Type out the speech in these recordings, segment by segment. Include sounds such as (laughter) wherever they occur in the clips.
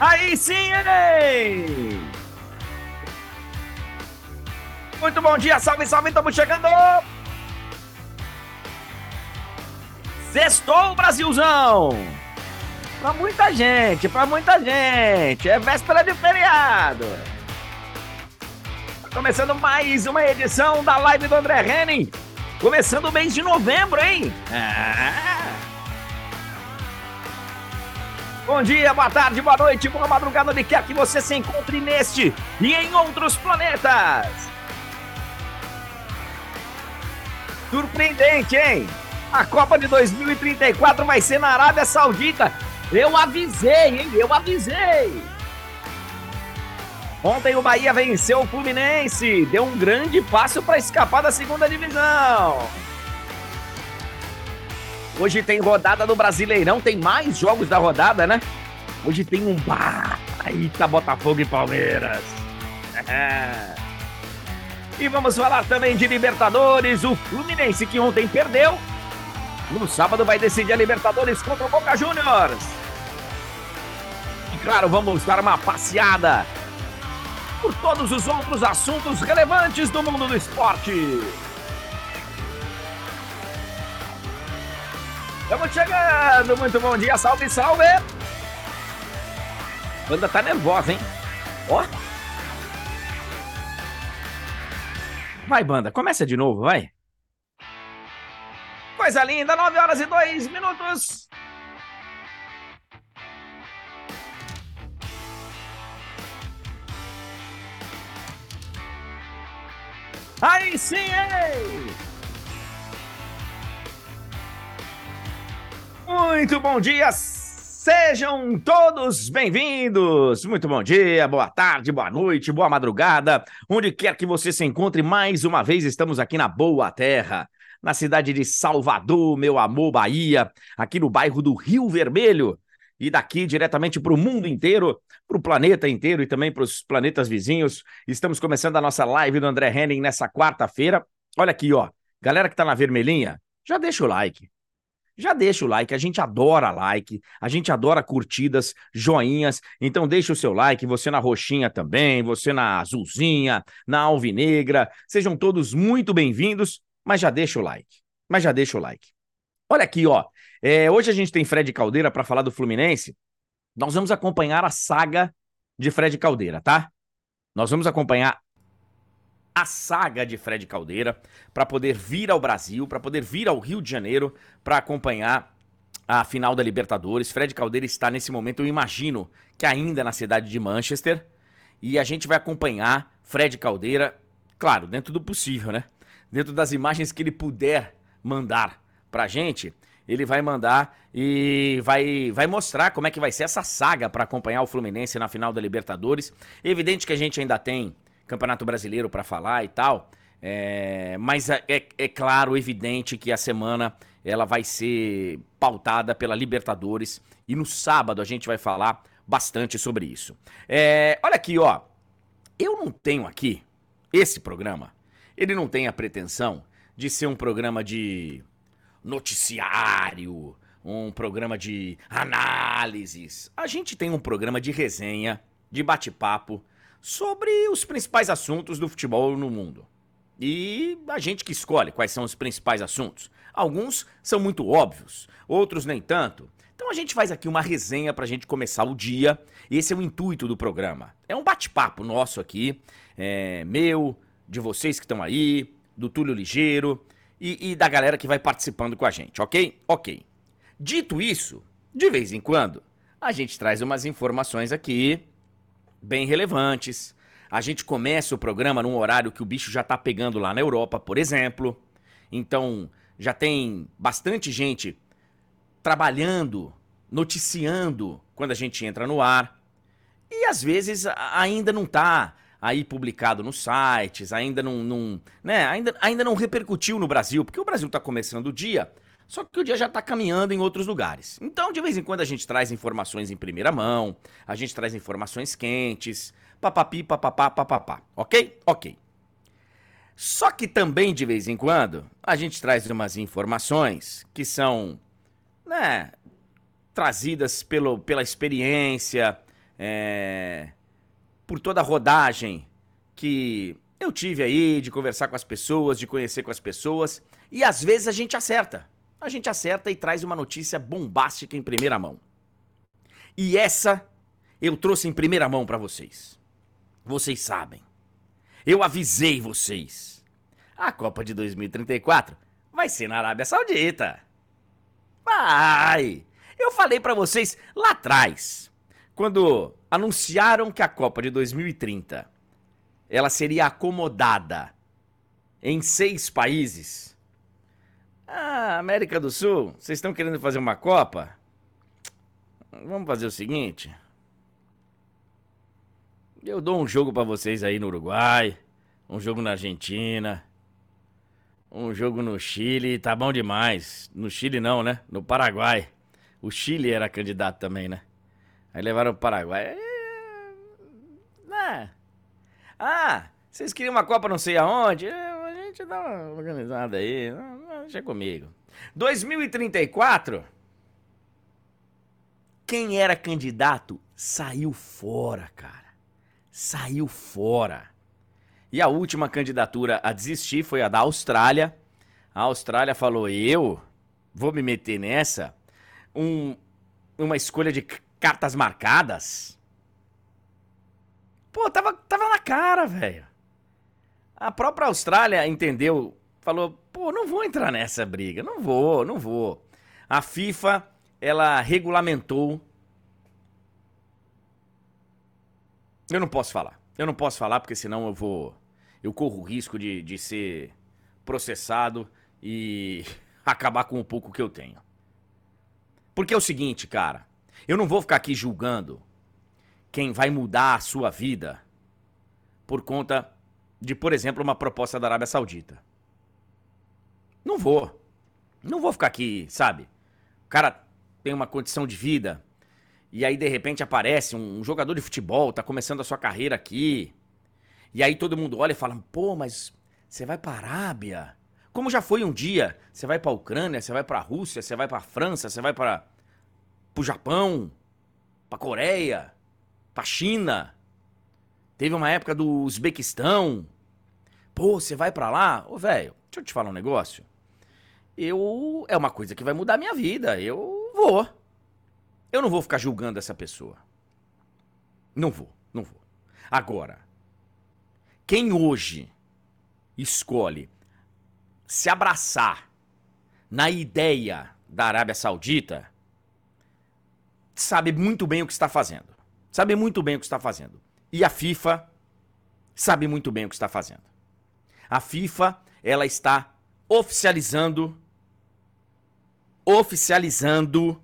Aí sim, ei! Muito bom dia, salve, salve, estamos chegando! Sextou, Brasilzão! Pra muita gente, pra muita gente, é véspera de feriado! Tá começando mais uma edição da live do André Henning, começando o mês de novembro, hein? Ah! Bom dia, boa tarde, boa noite, boa madrugada, onde quer que você se encontre neste e em outros planetas. Surpreendente, hein? A Copa de 2034 vai ser na Arábia Saudita. Eu avisei, hein? Eu avisei. Ontem o Bahia venceu o Fluminense, deu um grande passo para escapar da segunda divisão. Hoje tem rodada do Brasileirão, tem mais jogos da rodada, né? Hoje tem um baita Botafogo e Palmeiras. (laughs) e vamos falar também de Libertadores, o Fluminense que ontem perdeu. No sábado vai decidir a Libertadores contra o Boca Juniors. E claro, vamos dar uma passeada por todos os outros assuntos relevantes do mundo do esporte. Estamos chegando! Muito bom dia, salve, salve! Banda tá nervosa, hein? Ó! Vai, banda, começa de novo, vai! Coisa linda, 9 horas e 2 minutos! Aí sim, ei! Muito bom dia, sejam todos bem-vindos. Muito bom dia, boa tarde, boa noite, boa madrugada. Onde quer que você se encontre, mais uma vez estamos aqui na Boa Terra, na cidade de Salvador, meu amor Bahia, aqui no bairro do Rio Vermelho. E daqui diretamente para o mundo inteiro, para o planeta inteiro e também para os planetas vizinhos. Estamos começando a nossa live do André Henning nessa quarta-feira. Olha aqui, ó. Galera que está na vermelhinha, já deixa o like já deixa o like, a gente adora like, a gente adora curtidas, joinhas, então deixa o seu like, você na roxinha também, você na azulzinha, na alvinegra, sejam todos muito bem-vindos, mas já deixa o like, mas já deixa o like. Olha aqui, ó, é, hoje a gente tem Fred Caldeira para falar do Fluminense, nós vamos acompanhar a saga de Fred Caldeira, tá? Nós vamos acompanhar a saga de Fred Caldeira para poder vir ao Brasil, para poder vir ao Rio de Janeiro para acompanhar a final da Libertadores. Fred Caldeira está nesse momento, eu imagino, que ainda na cidade de Manchester. E a gente vai acompanhar Fred Caldeira, claro, dentro do possível, né? Dentro das imagens que ele puder mandar pra gente, ele vai mandar e vai, vai mostrar como é que vai ser essa saga para acompanhar o Fluminense na final da Libertadores. Evidente que a gente ainda tem Campeonato Brasileiro para falar e tal. É, mas é, é, é, claro, evidente que a semana ela vai ser pautada pela Libertadores e no sábado a gente vai falar bastante sobre isso. É, olha aqui, ó. Eu não tenho aqui esse programa. Ele não tem a pretensão de ser um programa de noticiário, um programa de análises. A gente tem um programa de resenha, de bate-papo sobre os principais assuntos do futebol no mundo. E a gente que escolhe quais são os principais assuntos. Alguns são muito óbvios, outros nem tanto. Então a gente faz aqui uma resenha para a gente começar o dia. Esse é o intuito do programa. É um bate-papo nosso aqui, é, meu, de vocês que estão aí, do Túlio Ligeiro e, e da galera que vai participando com a gente, ok? Ok. Dito isso, de vez em quando, a gente traz umas informações aqui bem relevantes. A gente começa o programa num horário que o bicho já tá pegando lá na Europa, por exemplo. Então, já tem bastante gente trabalhando, noticiando quando a gente entra no ar. E às vezes ainda não tá aí publicado nos sites, ainda não, não, né, ainda, ainda não repercutiu no Brasil, porque o Brasil está começando o dia só que o dia já está caminhando em outros lugares. Então, de vez em quando, a gente traz informações em primeira mão, a gente traz informações quentes, papapi, papapá, papapá. Ok? Ok. Só que também, de vez em quando, a gente traz umas informações que são, né, trazidas pelo, pela experiência, é, por toda a rodagem que eu tive aí de conversar com as pessoas, de conhecer com as pessoas, e às vezes a gente acerta. A gente acerta e traz uma notícia bombástica em primeira mão. E essa eu trouxe em primeira mão para vocês. Vocês sabem. Eu avisei vocês. A Copa de 2034 vai ser na Arábia Saudita. Vai! Eu falei para vocês lá atrás, quando anunciaram que a Copa de 2030 ela seria acomodada em seis países. Ah, América do Sul, vocês estão querendo fazer uma Copa? Vamos fazer o seguinte. Eu dou um jogo para vocês aí no Uruguai, um jogo na Argentina, um jogo no Chile, tá bom demais. No Chile não, né? No Paraguai. O Chile era candidato também, né? Aí levaram o Paraguai. É... é. Ah, vocês queriam uma Copa não sei aonde? É, a gente dá uma organizada aí. Deixa comigo. 2034. Quem era candidato saiu fora, cara. Saiu fora. E a última candidatura a desistir foi a da Austrália. A Austrália falou: eu vou me meter nessa. Um, uma escolha de cartas marcadas. Pô, tava, tava na cara, velho. A própria Austrália entendeu, falou: pô, não vou entrar nessa briga, não vou, não vou. A FIFA, ela regulamentou. Eu não posso falar. Eu não posso falar porque senão eu vou. Eu corro o risco de, de ser processado e (laughs) acabar com o pouco que eu tenho. Porque é o seguinte, cara. Eu não vou ficar aqui julgando quem vai mudar a sua vida por conta de, por exemplo, uma proposta da Arábia Saudita. Não vou. Não vou ficar aqui, sabe? O cara tem uma condição de vida e aí de repente aparece um, jogador de futebol, tá começando a sua carreira aqui. E aí todo mundo olha e fala: "Pô, mas você vai para Arábia?" Como já foi um dia, você vai para Ucrânia, você vai para Rússia, você vai para França, você vai para o Japão, para Coreia, para China. Teve uma época do Uzbequistão. Pô, você vai para lá? Ô, velho, deixa eu te falar um negócio. Eu. É uma coisa que vai mudar a minha vida. Eu vou. Eu não vou ficar julgando essa pessoa. Não vou, não vou. Agora, quem hoje escolhe se abraçar na ideia da Arábia Saudita sabe muito bem o que está fazendo. Sabe muito bem o que está fazendo. E a FIFA sabe muito bem o que está fazendo. A FIFA, ela está oficializando oficializando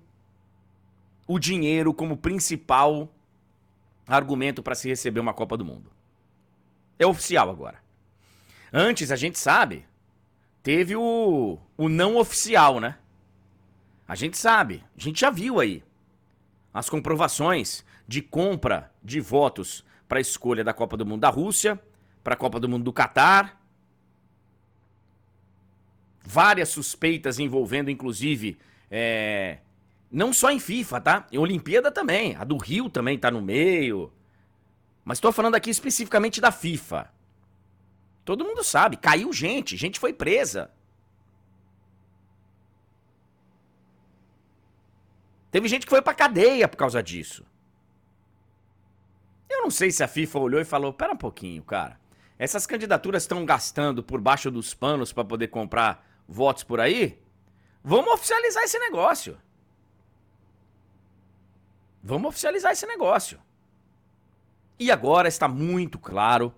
o dinheiro como principal argumento para se receber uma Copa do Mundo. É oficial agora. Antes, a gente sabe, teve o, o não oficial, né? A gente sabe, a gente já viu aí as comprovações de compra de votos para a escolha da Copa do Mundo da Rússia, para a Copa do Mundo do Catar. Várias suspeitas envolvendo, inclusive, é... não só em FIFA, tá? Em Olimpíada também. A do Rio também tá no meio. Mas estou falando aqui especificamente da FIFA. Todo mundo sabe, caiu gente, gente foi presa. Teve gente que foi pra cadeia por causa disso. Eu não sei se a FIFA olhou e falou: pera um pouquinho, cara. Essas candidaturas estão gastando por baixo dos panos para poder comprar votos por aí? Vamos oficializar esse negócio. Vamos oficializar esse negócio. E agora está muito claro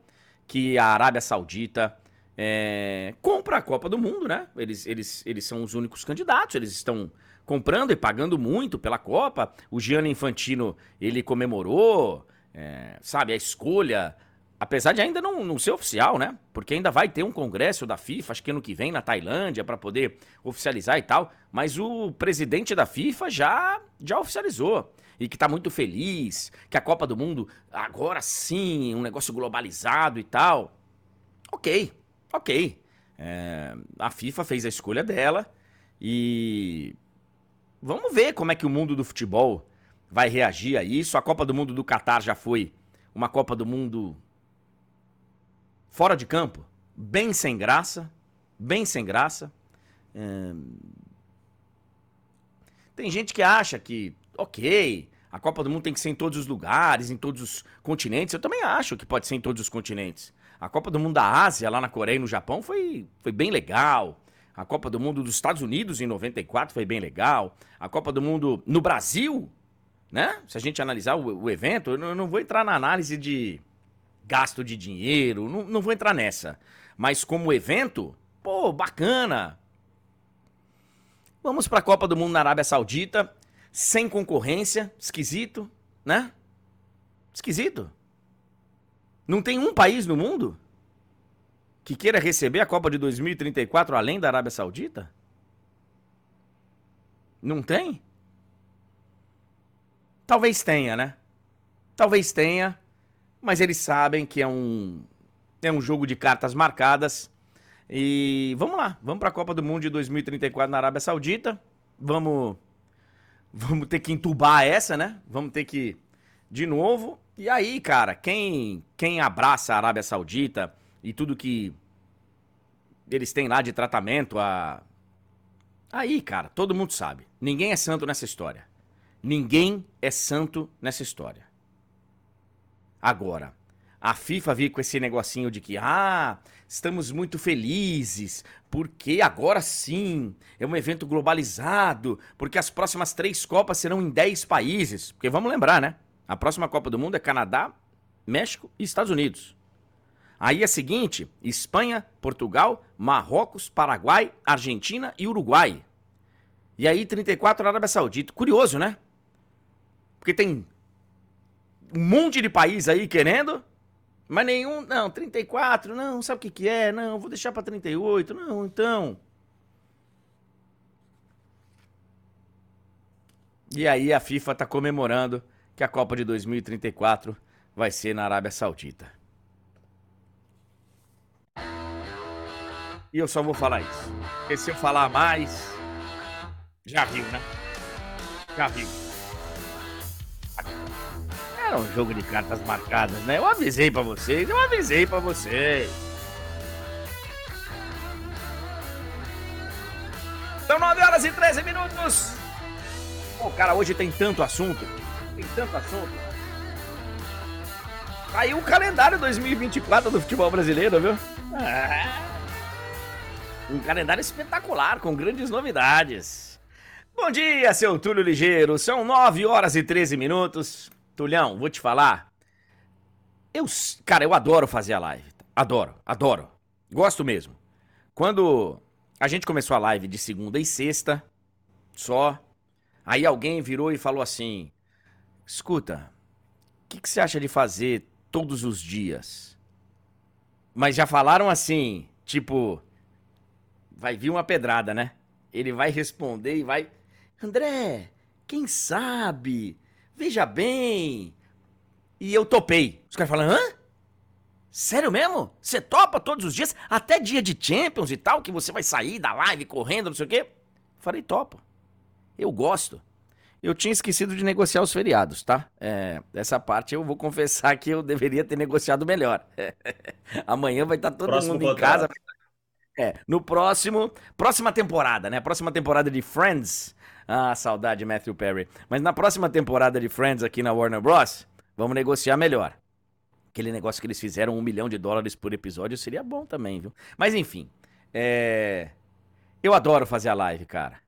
que a Arábia Saudita é, compra a Copa do Mundo, né? Eles, eles, eles são os únicos candidatos, eles estão comprando e pagando muito pela Copa. O Gianni Infantino, ele comemorou, é, sabe, a escolha, apesar de ainda não, não ser oficial, né? Porque ainda vai ter um congresso da FIFA, acho que ano que vem na Tailândia, para poder oficializar e tal. Mas o presidente da FIFA já, já oficializou. E que tá muito feliz, que a Copa do Mundo, agora sim, um negócio globalizado e tal. Ok, ok. É, a FIFA fez a escolha dela e vamos ver como é que o mundo do futebol vai reagir a isso. A Copa do Mundo do Catar já foi uma Copa do Mundo fora de campo, bem sem graça, bem sem graça. É... Tem gente que acha que, ok, a Copa do Mundo tem que ser em todos os lugares, em todos os continentes. Eu também acho que pode ser em todos os continentes. A Copa do Mundo da Ásia, lá na Coreia e no Japão, foi, foi bem legal. A Copa do Mundo dos Estados Unidos em 94 foi bem legal. A Copa do Mundo no Brasil, né? Se a gente analisar o, o evento, eu não, eu não, vou entrar na análise de gasto de dinheiro, não, não vou entrar nessa. Mas como evento, pô, bacana. Vamos para a Copa do Mundo na Arábia Saudita, sem concorrência, esquisito, né? Esquisito. Não tem um país no mundo que queira receber a Copa de 2034 além da Arábia Saudita? Não tem? Talvez tenha, né? Talvez tenha, mas eles sabem que é um é um jogo de cartas marcadas. E vamos lá, vamos para a Copa do Mundo de 2034 na Arábia Saudita. Vamos (laughs) vamos ter que entubar essa, né? Vamos ter que de novo. E aí, cara, quem quem abraça a Arábia Saudita e tudo que eles têm lá de tratamento, a. Aí, cara, todo mundo sabe. Ninguém é santo nessa história. Ninguém é santo nessa história. Agora, a FIFA veio com esse negocinho de que, ah, estamos muito felizes, porque agora sim é um evento globalizado, porque as próximas três Copas serão em dez países. Porque vamos lembrar, né? A próxima Copa do Mundo é Canadá, México e Estados Unidos. Aí é seguinte: Espanha, Portugal, Marrocos, Paraguai, Argentina e Uruguai. E aí 34 na Arábia Saudita. Curioso, né? Porque tem um monte de país aí querendo, mas nenhum, não, 34, não, sabe o que que é? Não, vou deixar para 38. Não, então. E aí a FIFA tá comemorando que a Copa de 2034 vai ser na Arábia Saudita. E eu só vou falar isso. Porque se eu falar mais. Já viu, né? Já viu. Era um jogo de cartas marcadas, né? Eu avisei pra vocês, eu avisei pra vocês. São 9 horas e 13 minutos. Pô, cara, hoje tem tanto assunto. Tem tanto assunto. Aí o calendário 2024 do futebol brasileiro, viu? Ah. Um calendário espetacular, com grandes novidades. Bom dia, seu Túlio Ligeiro. São 9 horas e 13 minutos. Tulhão, vou te falar. Eu, cara, eu adoro fazer a live. Adoro, adoro. Gosto mesmo. Quando a gente começou a live de segunda e sexta, só, aí alguém virou e falou assim: Escuta, o que, que você acha de fazer todos os dias? Mas já falaram assim, tipo, vai vir uma pedrada, né? Ele vai responder e vai. André, quem sabe? Veja bem. E eu topei. Os caras falam, hã? Sério mesmo? Você topa todos os dias? Até dia de Champions e tal, que você vai sair da live correndo, não sei o quê? Falei, topo. Eu gosto. Eu tinha esquecido de negociar os feriados, tá? É, essa parte eu vou (laughs) confessar que eu deveria ter negociado melhor. (laughs) Amanhã vai estar todo Próximo mundo em casa, é, no próximo. Próxima temporada, né? Próxima temporada de Friends. Ah, saudade, Matthew Perry. Mas na próxima temporada de Friends aqui na Warner Bros., vamos negociar melhor. Aquele negócio que eles fizeram um milhão de dólares por episódio seria bom também, viu? Mas enfim. É... Eu adoro fazer a live, cara.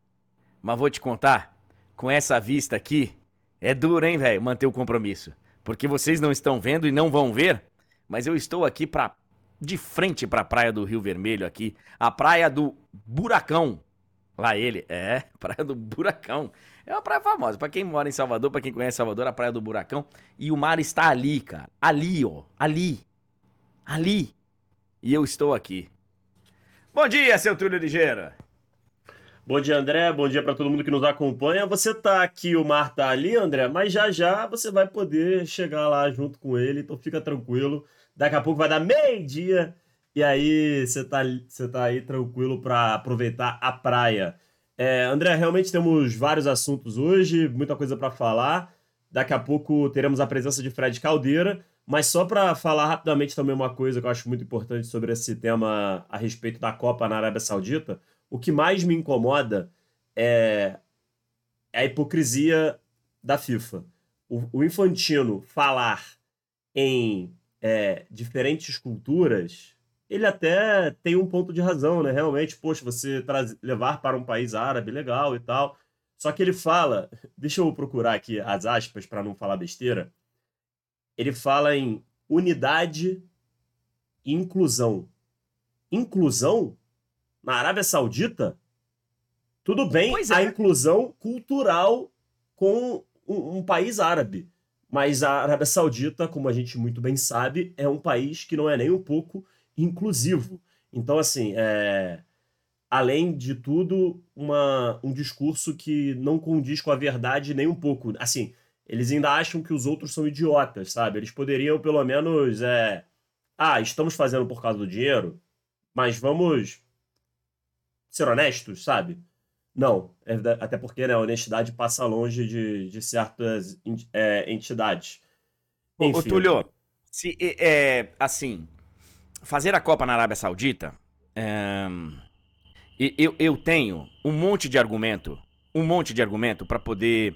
Mas vou te contar, com essa vista aqui, é duro, hein, velho, manter o compromisso. Porque vocês não estão vendo e não vão ver, mas eu estou aqui para de frente para a praia do Rio Vermelho aqui, a praia do Buracão. Lá ele, é, (laughs) praia do Buracão. É uma praia famosa, para quem mora em Salvador, para quem conhece Salvador, a praia do Buracão. E o mar está ali, cara. Ali, ó, ali. Ali. E eu estou aqui. Bom dia, seu Túlio Ligeiro. Bom dia, André. Bom dia para todo mundo que nos acompanha. Você tá aqui, o mar tá ali, André, mas já já você vai poder chegar lá junto com ele, então fica tranquilo. Daqui a pouco vai dar meio-dia e aí você tá, você tá aí tranquilo para aproveitar a praia. É, André, realmente temos vários assuntos hoje, muita coisa para falar. Daqui a pouco teremos a presença de Fred Caldeira. Mas só para falar rapidamente também uma coisa que eu acho muito importante sobre esse tema a respeito da Copa na Arábia Saudita, o que mais me incomoda é a hipocrisia da FIFA. O, o Infantino falar em é, diferentes culturas, ele até tem um ponto de razão, né? Realmente, poxa, você levar para um país árabe, legal e tal. Só que ele fala, (laughs) deixa eu procurar aqui as aspas para não falar besteira ele fala em unidade e inclusão. Inclusão? Na Arábia Saudita? Tudo bem é. a inclusão cultural com um, um país árabe. Mas a Arábia Saudita, como a gente muito bem sabe, é um país que não é nem um pouco inclusivo. Então, assim, é... além de tudo, uma... um discurso que não condiz com a verdade nem um pouco. Assim, eles ainda acham que os outros são idiotas, sabe? Eles poderiam, pelo menos, é... ah, estamos fazendo por causa do dinheiro, mas vamos ser honestos, sabe? Não, é, até porque né, a honestidade passa longe de, de certas é, entidades. Enfim. Ô, Túlio, se, é, assim, fazer a Copa na Arábia Saudita, é, eu, eu tenho um monte de argumento, um monte de argumento para poder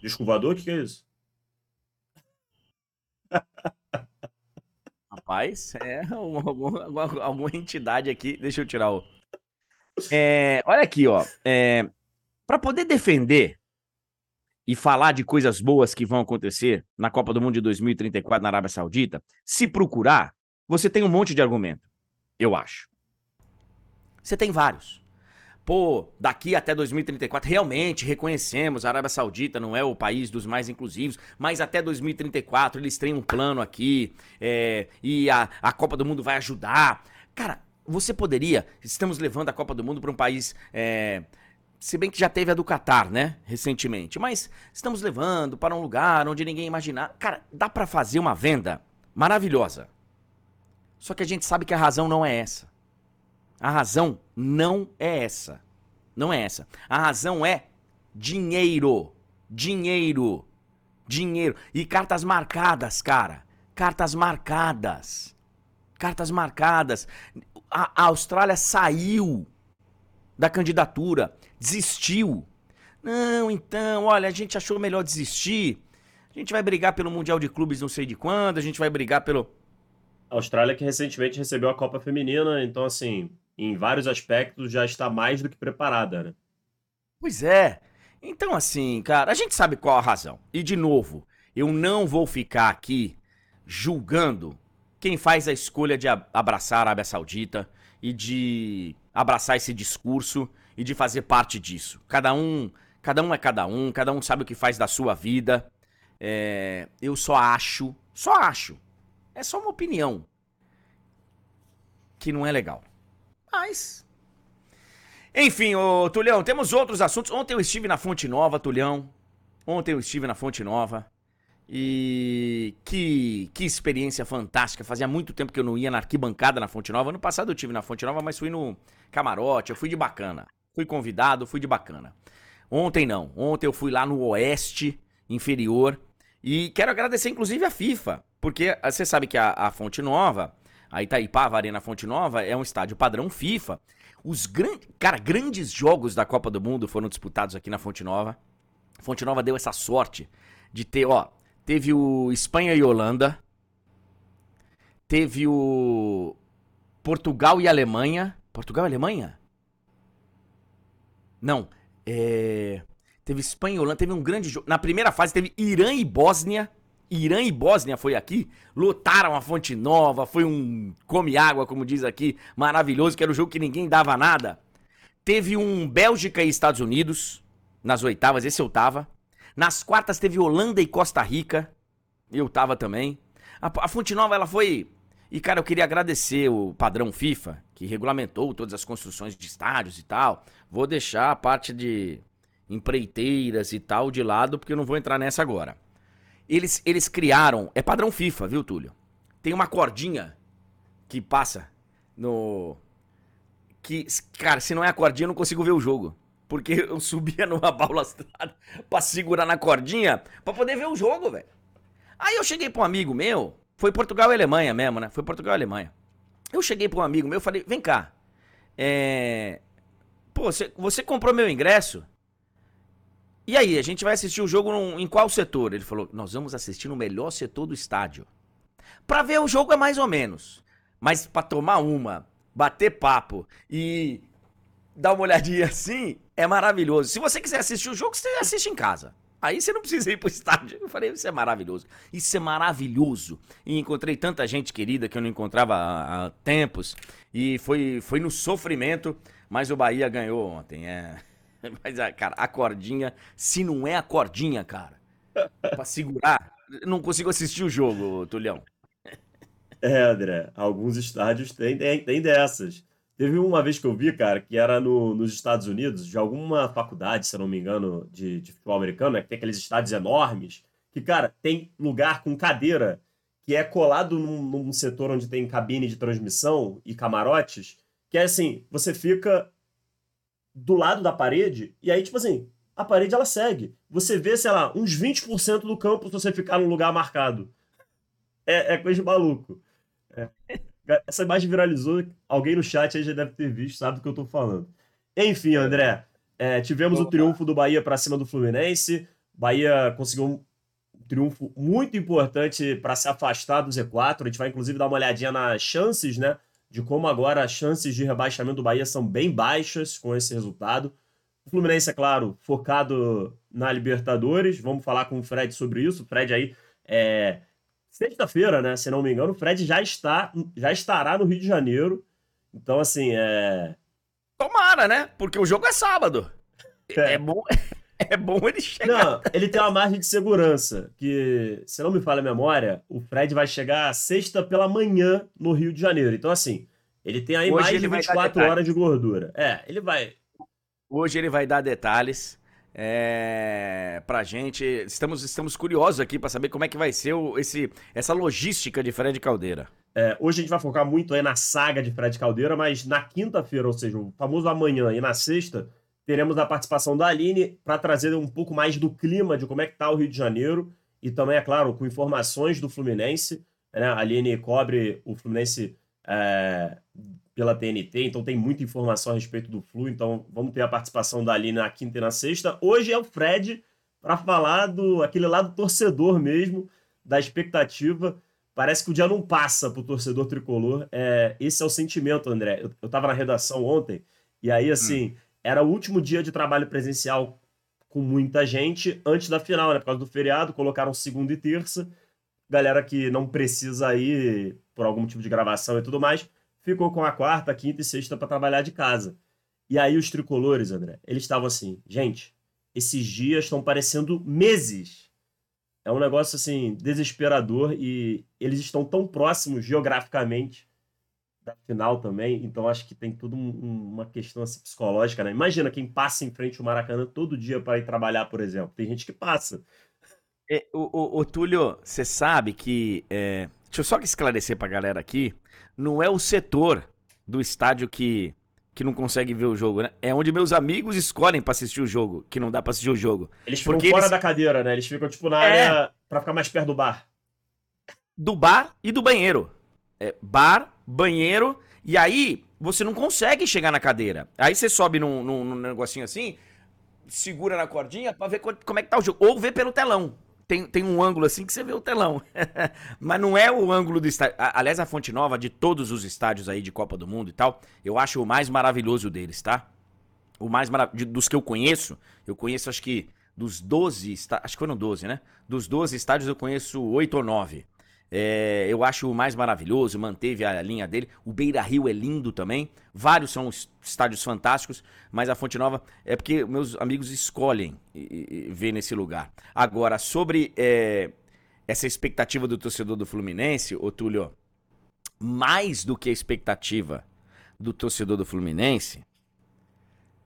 Disco voador? O que, que é isso? (laughs) Rapaz, é alguma, alguma, alguma, entidade aqui. Deixa eu tirar o. É, olha aqui, ó. É, para poder defender e falar de coisas boas que vão acontecer na Copa do Mundo de 2034 na Arábia Saudita, se procurar, você tem um monte de argumento. Eu acho. Você tem vários pô, daqui até 2034, realmente reconhecemos, a Arábia Saudita não é o país dos mais inclusivos, mas até 2034 eles têm um plano aqui é, e a, a Copa do Mundo vai ajudar. Cara, você poderia, estamos levando a Copa do Mundo para um país. É, se bem que já teve a do Catar, né? Recentemente. Mas estamos levando para um lugar onde ninguém imaginar. Cara, dá para fazer uma venda maravilhosa. Só que a gente sabe que a razão não é essa. A razão não é essa. Não é essa. A razão é dinheiro. Dinheiro. Dinheiro. E cartas marcadas, cara. Cartas marcadas. Cartas marcadas. A, a Austrália saiu da candidatura. Desistiu. Não, então, olha, a gente achou melhor desistir. A gente vai brigar pelo Mundial de Clubes não sei de quando, a gente vai brigar pelo. A Austrália que recentemente recebeu a Copa Feminina, então assim, em vários aspectos, já está mais do que preparada, né? Pois é. Então, assim, cara, a gente sabe qual a razão. E, de novo, eu não vou ficar aqui julgando quem faz a escolha de abraçar a Arábia Saudita e de abraçar esse discurso e de fazer parte disso. Cada um, cada um é cada um, cada um sabe o que faz da sua vida. É, eu só acho, só acho, é só uma opinião que não é legal. Mas. Enfim, ô Tulhão, temos outros assuntos. Ontem eu estive na Fonte Nova, Tulhão. Ontem eu estive na Fonte Nova. E que, que experiência fantástica. Fazia muito tempo que eu não ia na arquibancada na Fonte Nova. No passado eu tive na Fonte Nova, mas fui no camarote. Eu fui de bacana. Fui convidado, fui de bacana. Ontem não. Ontem eu fui lá no Oeste Inferior. E quero agradecer inclusive a FIFA. Porque você sabe que a, a Fonte Nova a Itaipava Arena Fonte Nova é um estádio padrão FIFA. Os grandes, cara, grandes jogos da Copa do Mundo foram disputados aqui na Fonte Nova. Fonte Nova deu essa sorte de ter, ó, teve o Espanha e Holanda, teve o Portugal e Alemanha. Portugal e Alemanha? Não, é... teve Espanha e Holanda, teve um grande jogo. Na primeira fase teve Irã e Bósnia. Irã e Bósnia foi aqui, lotaram a Fonte Nova, foi um come água, como diz aqui, maravilhoso, que era um jogo que ninguém dava nada. Teve um Bélgica e Estados Unidos nas oitavas, esse eu tava. Nas quartas teve Holanda e Costa Rica, eu tava também. A, a Fonte Nova ela foi e cara, eu queria agradecer o padrão FIFA que regulamentou todas as construções de estádios e tal. Vou deixar a parte de empreiteiras e tal de lado porque eu não vou entrar nessa agora. Eles, eles criaram. É padrão FIFA, viu, Túlio? Tem uma cordinha que passa no. Que, cara, se não é a cordinha, eu não consigo ver o jogo. porque eu (laughs) subia numa balustrada pra segurar na cordinha pra poder ver o jogo, velho. Aí eu cheguei pra um amigo meu, foi Portugal e Alemanha mesmo, né? Foi Portugal e Alemanha. Eu cheguei pra um amigo meu e falei, vem cá, é... Pô, você, você comprou meu ingresso? E aí, a gente vai assistir o jogo num, em qual setor? Ele falou, nós vamos assistir no melhor setor do estádio. Pra ver o jogo é mais ou menos. Mas pra tomar uma, bater papo e dar uma olhadinha assim, é maravilhoso. Se você quiser assistir o jogo, você assiste em casa. Aí você não precisa ir pro estádio. Eu falei, isso é maravilhoso. Isso é maravilhoso. E encontrei tanta gente querida que eu não encontrava há, tempos. E foi, foi no sofrimento, mas o Bahia ganhou ontem. É. (laughs) Mas, ah, cara, a cordinha, se não é a cordinha, cara, (laughs) pra segurar, não consigo assistir o jogo, Tulhão. É, André, alguns estádios têm, têm, têm dessas. Teve uma vez que eu vi, cara, que era no, nos Estados Unidos, de alguma faculdade, se eu não me engano, de, de futebol americano, né, que tem aqueles estádios enormes, que, cara, tem lugar com cadeira que é colado num, num setor onde tem cabine de transmissão e camarotes, que é assim, você fica do lado da parede, e aí, tipo assim, a parede ela segue. Você vê, sei lá, uns 20% do campo se você ficar num lugar marcado. É, é coisa de maluco. Essa imagem viralizou, alguém no chat aí já deve ter visto, sabe do que eu tô falando. Enfim, André, é, tivemos Opa. o triunfo do Bahia para cima do Fluminense. Bahia conseguiu um triunfo muito importante para se afastar do Z4. A gente vai inclusive dar uma olhadinha nas chances, né? De como agora as chances de rebaixamento do Bahia são bem baixas com esse resultado. O Fluminense, é claro, focado na Libertadores. Vamos falar com o Fred sobre isso. O Fred aí é, sexta-feira, né? Se não me engano, o Fred já está, já estará no Rio de Janeiro. Então, assim, é. Tomara, né? Porque o jogo é sábado. É, é bom. (laughs) É bom ele chegar. Não, ele tem uma margem de segurança. Que, se não me falha a memória, o Fred vai chegar sexta pela manhã no Rio de Janeiro. Então, assim, ele tem aí Hoje mais de 24 horas de gordura. É, ele vai. Hoje ele vai dar detalhes é, pra gente. Estamos, estamos curiosos aqui para saber como é que vai ser o, esse, essa logística de Fred Caldeira. É, hoje a gente vai focar muito aí na saga de Fred Caldeira, mas na quinta-feira, ou seja, o famoso amanhã e na sexta, teremos a participação da Aline para trazer um pouco mais do clima de como é que tá o Rio de Janeiro e também, é claro, com informações do Fluminense. Né? A Aline cobre o Fluminense é, pela TNT, então tem muita informação a respeito do Flu, então vamos ter a participação da Aline na quinta e na sexta. Hoje é o Fred para falar do aquele lado torcedor mesmo, da expectativa. Parece que o dia não passa para o torcedor tricolor. É, esse é o sentimento, André. Eu, estava na redação ontem, e aí, assim, hum. era o último dia de trabalho presencial com muita gente antes da final, né? Por causa do feriado, colocaram segunda e terça. Galera que não precisa ir por algum motivo de gravação e tudo mais ficou com a quarta, quinta e sexta para trabalhar de casa. E aí os tricolores, André, eles estavam assim, gente, esses dias estão parecendo meses. É um negócio assim desesperador e eles estão tão próximos geograficamente da final também, então acho que tem tudo um, uma questão assim, psicológica, né? Imagina quem passa em frente ao Maracanã todo dia para ir trabalhar, por exemplo. Tem gente que passa. É, o, o, o, Túlio, você sabe que. É... Deixa eu só esclarecer pra galera aqui não é o setor do estádio que, que não consegue ver o jogo, né? É onde meus amigos escolhem para assistir o jogo, que não dá para assistir o jogo. Eles ficam fora eles... da cadeira, né? Eles ficam, tipo, na é... área pra ficar mais perto do bar. Do bar e do banheiro. É, bar, banheiro, e aí você não consegue chegar na cadeira. Aí você sobe num, num, num negocinho assim, segura na cordinha pra ver como é que tá o jogo. Ou ver pelo telão tem, tem um ângulo assim que você vê o telão. (laughs) Mas não é o ângulo do estádio. Aliás, a Fonte Nova, de todos os estádios aí de Copa do Mundo e tal, eu acho o mais maravilhoso deles, tá? O mais maravilhoso. Dos que eu conheço, eu conheço acho que dos 12, acho que foram 12, né? Dos 12 estádios eu conheço 8 ou 9. É, eu acho o mais maravilhoso, manteve a linha dele. O Beira Rio é lindo também. Vários são estádios fantásticos, mas a Fonte Nova é porque meus amigos escolhem ver nesse lugar. Agora, sobre é, essa expectativa do torcedor do Fluminense, ô Túlio, mais do que a expectativa do torcedor do Fluminense,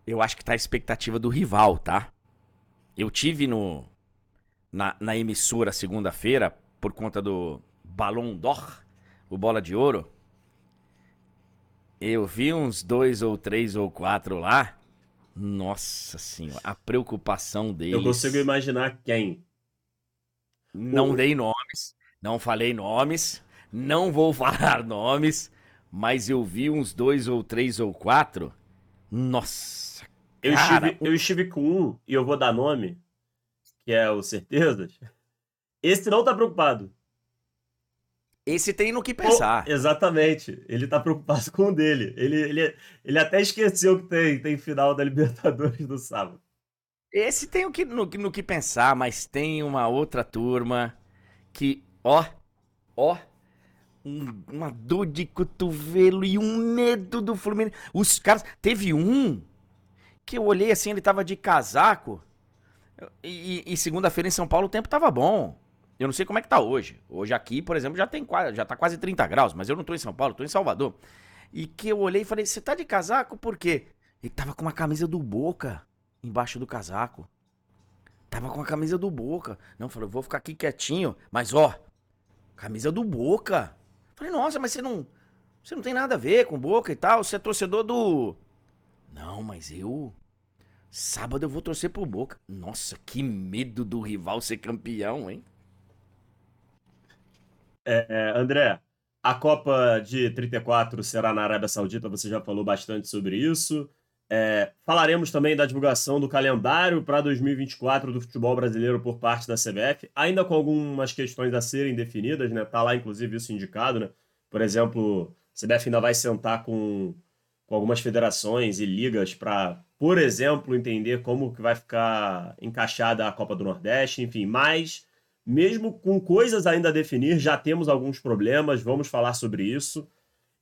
eu acho que tá a expectativa do rival, tá? Eu tive no na, na emissora segunda-feira por conta do Ballon d'Or, o Bola de Ouro, eu vi uns dois ou três ou quatro lá Nossa senhora, a preocupação deles. Eu consigo imaginar quem. Não o... dei nomes, não falei nomes, não vou (laughs) falar nomes, mas eu vi uns dois ou três ou quatro. Nossa. Eu, cara, estive, eu estive com um, e eu vou dar nome, que é o Certezas. Esse não tá preocupado. Esse tem no que pensar. Oh, exatamente. Ele tá preocupado (laughs) com o dele. Ele, ele, ele até esqueceu que tem, tem final da Libertadores do sábado. Esse tem o que, no, no que pensar, mas tem uma outra turma que, ó, ó, um, uma dor de cotovelo e um medo do Fluminense. Os caras. Teve um que eu olhei assim, ele tava de casaco. E, e segunda-feira em São Paulo o tempo tava bom. Eu não sei como é que tá hoje. Hoje aqui, por exemplo, já tem já tá quase 30 graus, mas eu não tô em São Paulo, tô em Salvador. E que eu olhei e falei: "Você tá de casaco por quê?" Ele tava com uma camisa do Boca embaixo do casaco. Tava com a camisa do Boca. Não, falou: "Vou ficar aqui quietinho, mas ó, camisa do Boca." Falei: "Nossa, mas você não você não tem nada a ver com Boca e tal, você é torcedor do Não, mas eu sábado eu vou torcer pro Boca. Nossa, que medo do rival ser campeão, hein? É, é, André, a Copa de 34 será na Arábia Saudita, você já falou bastante sobre isso. É, falaremos também da divulgação do calendário para 2024 do futebol brasileiro por parte da CBF, ainda com algumas questões a serem definidas, né? Tá lá, inclusive, isso indicado, né? Por exemplo, a CBF ainda vai sentar com, com algumas federações e ligas para, por exemplo, entender como que vai ficar encaixada a Copa do Nordeste, enfim, mas mesmo com coisas ainda a definir, já temos alguns problemas, vamos falar sobre isso.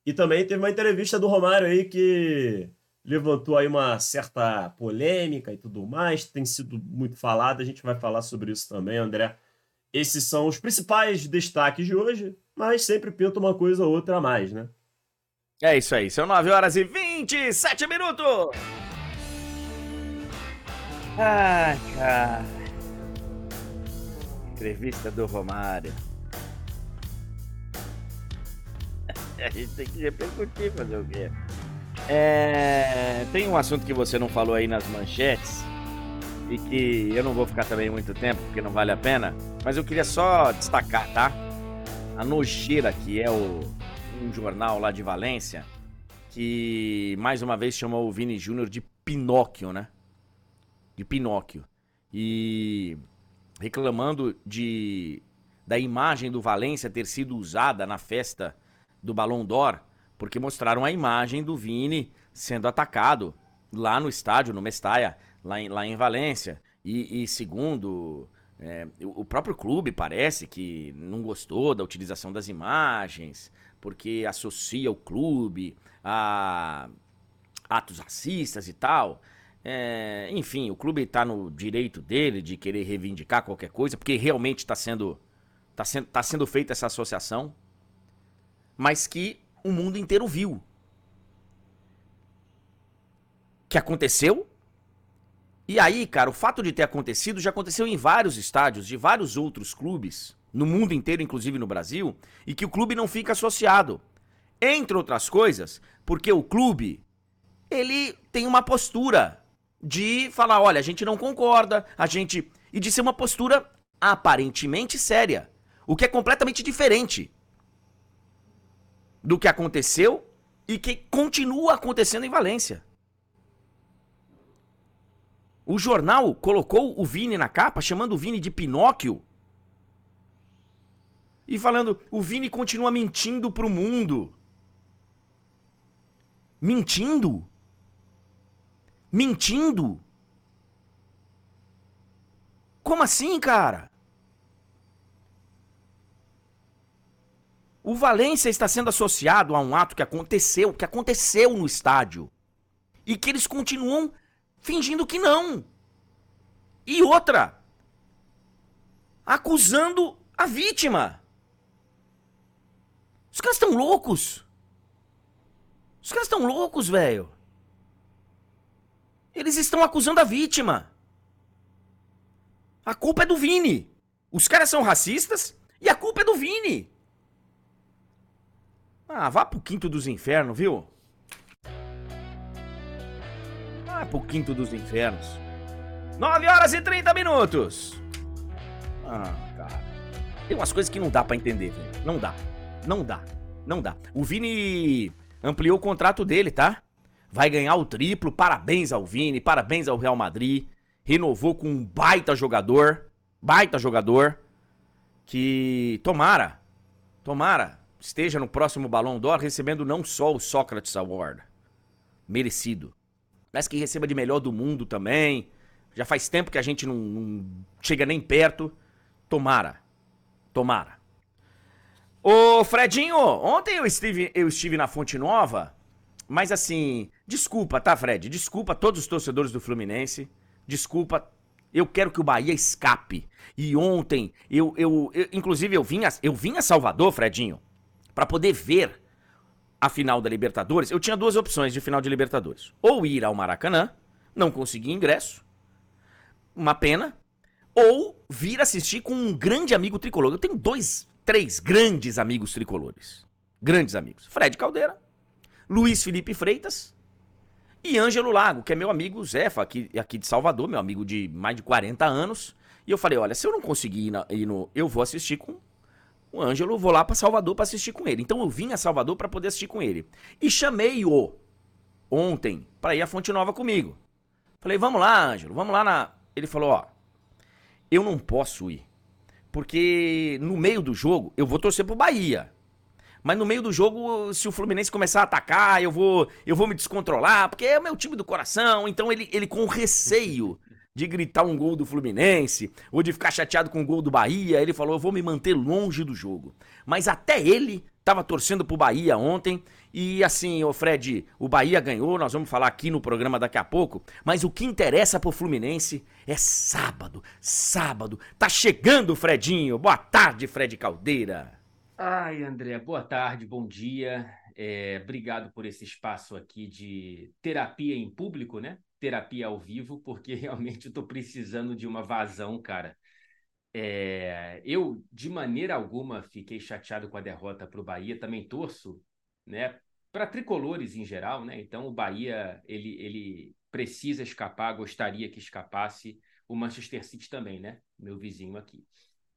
E também teve uma entrevista do Romário aí que levantou aí uma certa polêmica e tudo mais, tem sido muito falada, a gente vai falar sobre isso também, André. Esses são os principais destaques de hoje, mas sempre pinta uma coisa ou outra a mais, né? É isso aí, são 9 horas e 27 minutos! Ai, cara entrevista do Romário. (laughs) A gente tem que repercutir, fazer o quê? É... Tem um assunto que você não falou aí nas manchetes e que eu não vou ficar também muito tempo porque não vale a pena, mas eu queria só destacar, tá? A Nojeira, que é o, um jornal lá de Valência, que mais uma vez chamou o Vini Júnior de Pinóquio, né? De Pinóquio. E reclamando de da imagem do Valência ter sido usada na festa do Ballon d'Or, porque mostraram a imagem do Vini sendo atacado lá no estádio, no Mestalla, lá em, lá em Valência. E, e segundo é, o próprio clube parece que não gostou da utilização das imagens, porque associa o clube a atos racistas e tal. É, enfim, o clube está no direito dele de querer reivindicar qualquer coisa, porque realmente está sendo, tá sendo, tá sendo feita essa associação, mas que o mundo inteiro viu. Que aconteceu. E aí, cara, o fato de ter acontecido já aconteceu em vários estádios de vários outros clubes, no mundo inteiro, inclusive no Brasil, e que o clube não fica associado. Entre outras coisas, porque o clube ele tem uma postura de falar, olha, a gente não concorda, a gente. E de ser uma postura aparentemente séria. O que é completamente diferente do que aconteceu e que continua acontecendo em Valência. O jornal colocou o Vini na capa, chamando o Vini de Pinóquio. E falando, o Vini continua mentindo pro mundo. Mentindo? Mentindo? Como assim, cara? O Valência está sendo associado a um ato que aconteceu, que aconteceu no estádio. E que eles continuam fingindo que não. E outra, acusando a vítima. Os caras estão loucos. Os caras estão loucos, velho. Eles estão acusando a vítima. A culpa é do Vini. Os caras são racistas e a culpa é do Vini. Ah, vá pro quinto dos infernos, viu? Ah, pro quinto dos infernos. 9 horas e 30 minutos. Ah, cara. Tem umas coisas que não dá para entender, velho. Não dá. Não dá. Não dá. O Vini ampliou o contrato dele, tá? Vai ganhar o triplo. Parabéns ao Vini, parabéns ao Real Madrid. Renovou com um baita jogador. Baita jogador. Que tomara, tomara, esteja no próximo Balão d'Or recebendo não só o Socrates Award. Merecido. Mas que receba de melhor do mundo também. Já faz tempo que a gente não, não chega nem perto. Tomara. Tomara. Ô, Fredinho, ontem eu estive, eu estive na Fonte Nova, mas assim, desculpa, tá, Fred? Desculpa todos os torcedores do Fluminense. Desculpa. Eu quero que o Bahia escape. E ontem, eu, eu, eu inclusive, eu vim, a, eu vim a Salvador, Fredinho, para poder ver a final da Libertadores. Eu tinha duas opções de final de Libertadores. Ou ir ao Maracanã, não consegui ingresso, uma pena, ou vir assistir com um grande amigo tricolor. Eu tenho dois, três grandes amigos tricolores. Grandes amigos. Fred Caldeira, Luiz Felipe Freitas e Ângelo Lago, que é meu amigo Zefa, aqui, aqui de Salvador, meu amigo de mais de 40 anos. E eu falei, olha, se eu não conseguir ir, na, ir no... Eu vou assistir com o Ângelo, vou lá para Salvador para assistir com ele. Então eu vim a Salvador para poder assistir com ele. E chamei-o ontem para ir à Fonte Nova comigo. Falei, vamos lá, Ângelo, vamos lá na... Ele falou, ó, eu não posso ir. Porque no meio do jogo eu vou torcer pro Bahia. Mas no meio do jogo, se o Fluminense começar a atacar, eu vou, eu vou me descontrolar, porque é o meu time do coração. Então ele, ele com receio de gritar um gol do Fluminense ou de ficar chateado com o gol do Bahia, ele falou: "Eu vou me manter longe do jogo". Mas até ele estava torcendo pro Bahia ontem e assim, o Fred, o Bahia ganhou, nós vamos falar aqui no programa daqui a pouco, mas o que interessa pro Fluminense é sábado, sábado. Tá chegando o Fredinho. Boa tarde, Fred Caldeira. Ai, André, boa tarde, bom dia. É, obrigado por esse espaço aqui de terapia em público, né? Terapia ao vivo, porque (laughs) realmente eu tô precisando de uma vazão, cara. É, eu, de maneira alguma, fiquei chateado com a derrota para o Bahia. Também torço né, para tricolores em geral, né? Então o Bahia ele, ele precisa escapar, gostaria que escapasse. O Manchester City também, né? Meu vizinho aqui.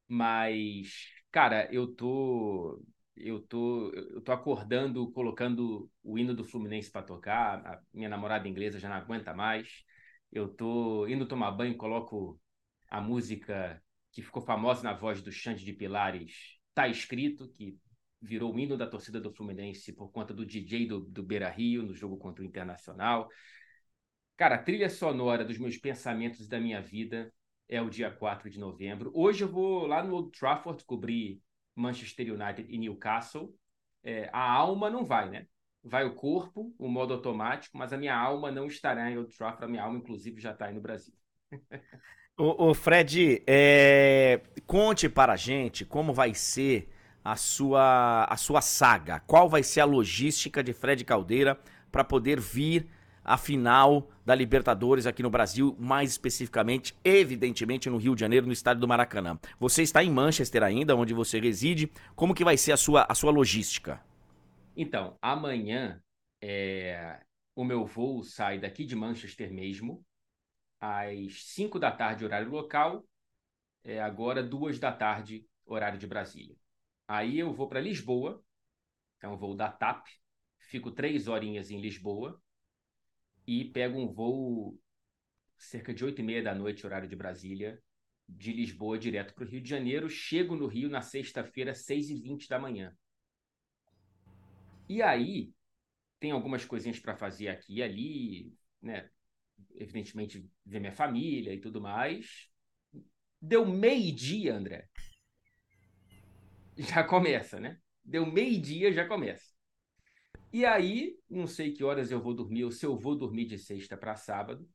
Mas, cara, eu tô eu tô eu tô acordando, colocando o hino do Fluminense para tocar. A minha namorada inglesa já não aguenta mais. Eu tô indo tomar banho, coloco a música que ficou famosa na voz do Xande de Pilares, tá escrito que virou o hino da torcida do Fluminense por conta do DJ do, do Beira Rio no jogo contra o Internacional. Cara, a trilha sonora dos meus pensamentos da minha vida é o dia 4 de novembro. Hoje eu vou lá no Old Trafford cobrir Manchester United e Newcastle. É, a alma não vai, né? Vai o corpo, o modo automático, mas a minha alma não estará em Old Trafford. A minha alma, inclusive, já está aí no Brasil. (laughs) ô Fred, é... conte para a gente como vai ser a sua, a sua saga? Qual vai ser a logística de Fred Caldeira para poder vir à final da Libertadores aqui no Brasil, mais especificamente, evidentemente, no Rio de Janeiro, no estádio do Maracanã? Você está em Manchester ainda, onde você reside. Como que vai ser a sua, a sua logística? Então, amanhã é, o meu voo sai daqui de Manchester mesmo, às 5 da tarde, horário local, é agora duas da tarde, horário de Brasília. Aí eu vou para Lisboa, é um voo da TAP, fico três horinhas em Lisboa e pego um voo cerca de oito e meia da noite, horário de Brasília, de Lisboa direto para o Rio de Janeiro. Chego no Rio na sexta-feira, seis e vinte da manhã. E aí tem algumas coisinhas para fazer aqui e ali, né? Evidentemente ver minha família e tudo mais. Deu meio-dia, André já começa, né? Deu meio-dia, já começa. E aí, não sei que horas eu vou dormir, ou se eu vou dormir de sexta para sábado.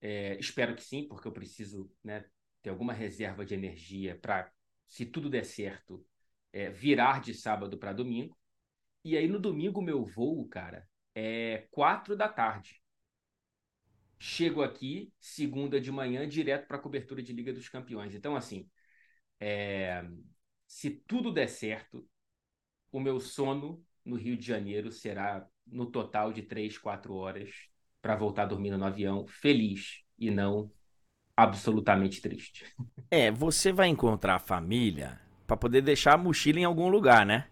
É, espero que sim, porque eu preciso né, ter alguma reserva de energia para, se tudo der certo, é, virar de sábado para domingo. E aí, no domingo, meu voo, cara, é quatro da tarde. Chego aqui, segunda de manhã, direto para a cobertura de Liga dos Campeões. Então, assim, é, se tudo der certo, o meu sono no Rio de Janeiro será no total de 3, 4 horas para voltar dormindo no avião feliz e não absolutamente triste. É, você vai encontrar a família para poder deixar a mochila em algum lugar, né?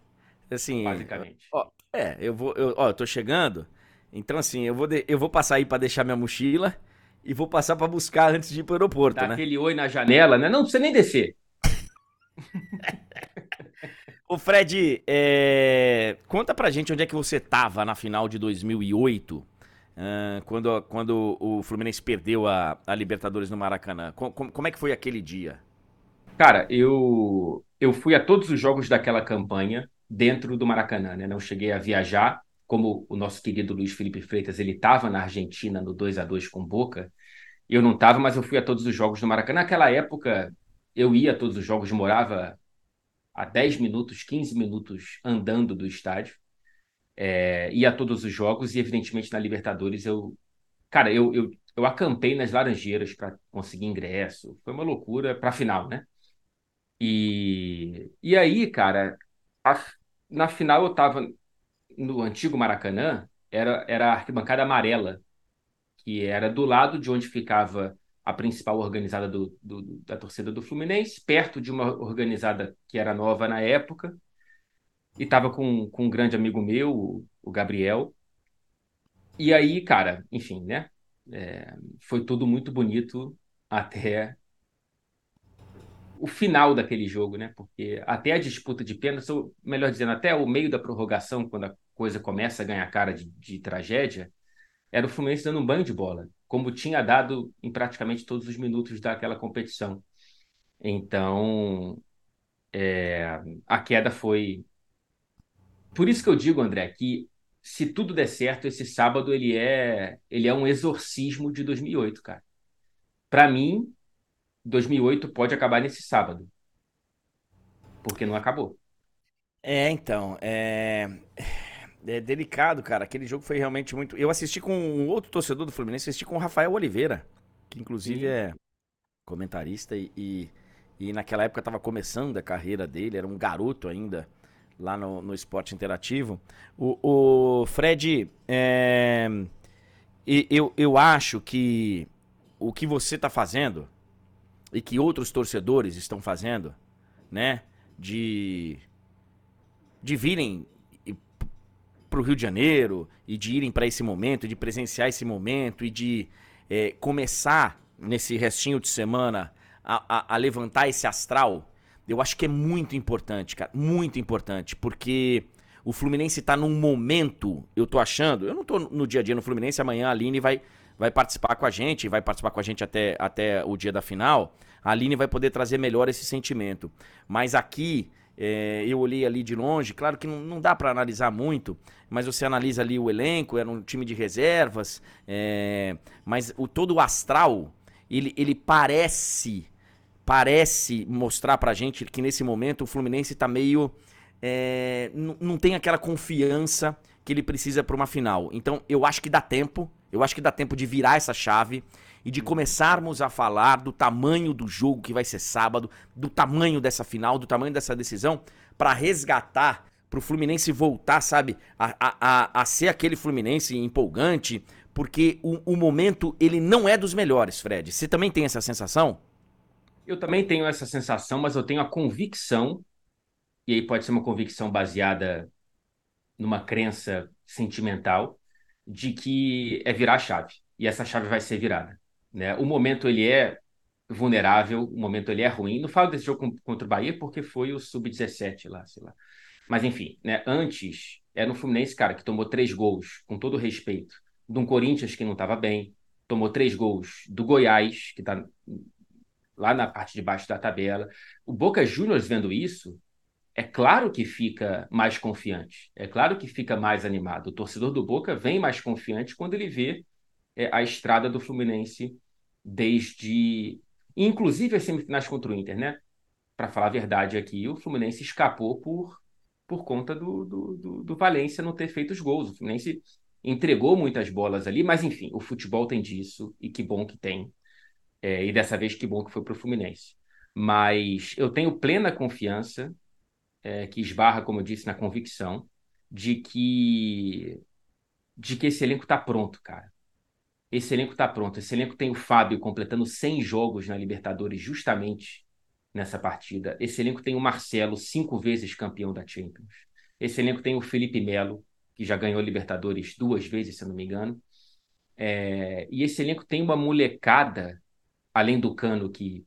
Assim, basicamente. Ó, é, eu vou, eu, ó, eu tô chegando. Então assim, eu vou de, eu vou passar aí para deixar minha mochila e vou passar para buscar antes de ir pro aeroporto, Dá né? aquele oi na janela, né? Não precisa nem descer. (laughs) Ô Fred, é... conta pra gente onde é que você tava na final de 2008, uh, quando, quando o Fluminense perdeu a, a Libertadores no Maracanã. Com, com, como é que foi aquele dia? Cara, eu, eu fui a todos os jogos daquela campanha dentro do Maracanã, né? Não cheguei a viajar, como o nosso querido Luiz Felipe Freitas, ele estava na Argentina no 2 a 2 com Boca. Eu não estava, mas eu fui a todos os jogos do Maracanã. Naquela época, eu ia a todos os jogos, morava a 10 minutos, 15 minutos andando do estádio. É, ia a todos os jogos e, evidentemente, na Libertadores eu. Cara, eu, eu, eu acampei nas Laranjeiras para conseguir ingresso. Foi uma loucura para final, né? E, e aí, cara, a, na final eu tava no antigo Maracanã, era, era a arquibancada amarela, que era do lado de onde ficava a principal organizada do, do, da torcida do Fluminense, perto de uma organizada que era nova na época, e estava com, com um grande amigo meu, o Gabriel. E aí, cara, enfim, né? É, foi tudo muito bonito até o final daquele jogo, né? Porque até a disputa de pênaltis, ou melhor dizendo, até o meio da prorrogação, quando a coisa começa a ganhar cara de, de tragédia, era o Fluminense dando um banho de bola como tinha dado em praticamente todos os minutos daquela competição. Então, é, a queda foi. Por isso que eu digo, André, que se tudo der certo, esse sábado ele é, ele é um exorcismo de 2008, cara. Para mim, 2008 pode acabar nesse sábado. Porque não acabou. É, então, é é delicado, cara. Aquele jogo foi realmente muito. Eu assisti com um outro torcedor do Fluminense, assisti com o Rafael Oliveira, que inclusive Sim. é comentarista e, e, e, naquela época estava começando a carreira dele, era um garoto ainda lá no, no esporte interativo. O, o Fred, é, eu, eu acho que o que você está fazendo e que outros torcedores estão fazendo, né, de de virem para o Rio de Janeiro e de irem para esse momento, de presenciar esse momento e de é, começar nesse restinho de semana a, a, a, levantar esse astral, eu acho que é muito importante, cara, muito importante, porque o Fluminense está num momento, eu tô achando, eu não tô no dia a dia no Fluminense, amanhã a Aline vai, vai participar com a gente, vai participar com a gente até, até o dia da final, a Aline vai poder trazer melhor esse sentimento, mas aqui é, eu olhei ali de longe, claro que não, não dá para analisar muito, mas você analisa ali o elenco, era um time de reservas, é, mas o todo o astral, ele, ele parece, parece mostrar pra gente que nesse momento o Fluminense tá meio, é, não tem aquela confiança que ele precisa para uma final. Então eu acho que dá tempo, eu acho que dá tempo de virar essa chave e de começarmos a falar do tamanho do jogo que vai ser sábado, do tamanho dessa final, do tamanho dessa decisão, para resgatar, para o Fluminense voltar, sabe, a, a, a, ser aquele Fluminense empolgante, porque o, o momento ele não é dos melhores, Fred. Você também tem essa sensação? Eu também tenho essa sensação, mas eu tenho a convicção, e aí pode ser uma convicção baseada numa crença sentimental, de que é virar a chave. E essa chave vai ser virada. Né? O momento ele é vulnerável, o momento ele é ruim. Não falo desse jogo contra o Bahia porque foi o sub-17 lá, sei lá. Mas enfim, né? Antes era no Fluminense, cara, que tomou três gols, com todo respeito, de um Corinthians que não estava bem, tomou três gols do Goiás, que está lá na parte de baixo da tabela. O Boca Juniors vendo isso, é claro que fica mais confiante, é claro que fica mais animado. O torcedor do Boca vem mais confiante quando ele vê é, a estrada do Fluminense desde. Inclusive as semifinais contra o Inter, né? Para falar a verdade aqui, o Fluminense escapou por, por conta do, do, do, do Valência não ter feito os gols. O Fluminense entregou muitas bolas ali, mas enfim, o futebol tem disso e que bom que tem. É, e dessa vez que bom que foi para o Fluminense. Mas eu tenho plena confiança, é, que esbarra, como eu disse, na convicção de que de que esse elenco está pronto, cara esse elenco está pronto. Esse elenco tem o Fábio completando 100 jogos na Libertadores justamente nessa partida. Esse elenco tem o Marcelo, cinco vezes campeão da Champions. Esse elenco tem o Felipe Melo, que já ganhou Libertadores duas vezes, se não me engano. É... E esse elenco tem uma molecada, além do Cano, que.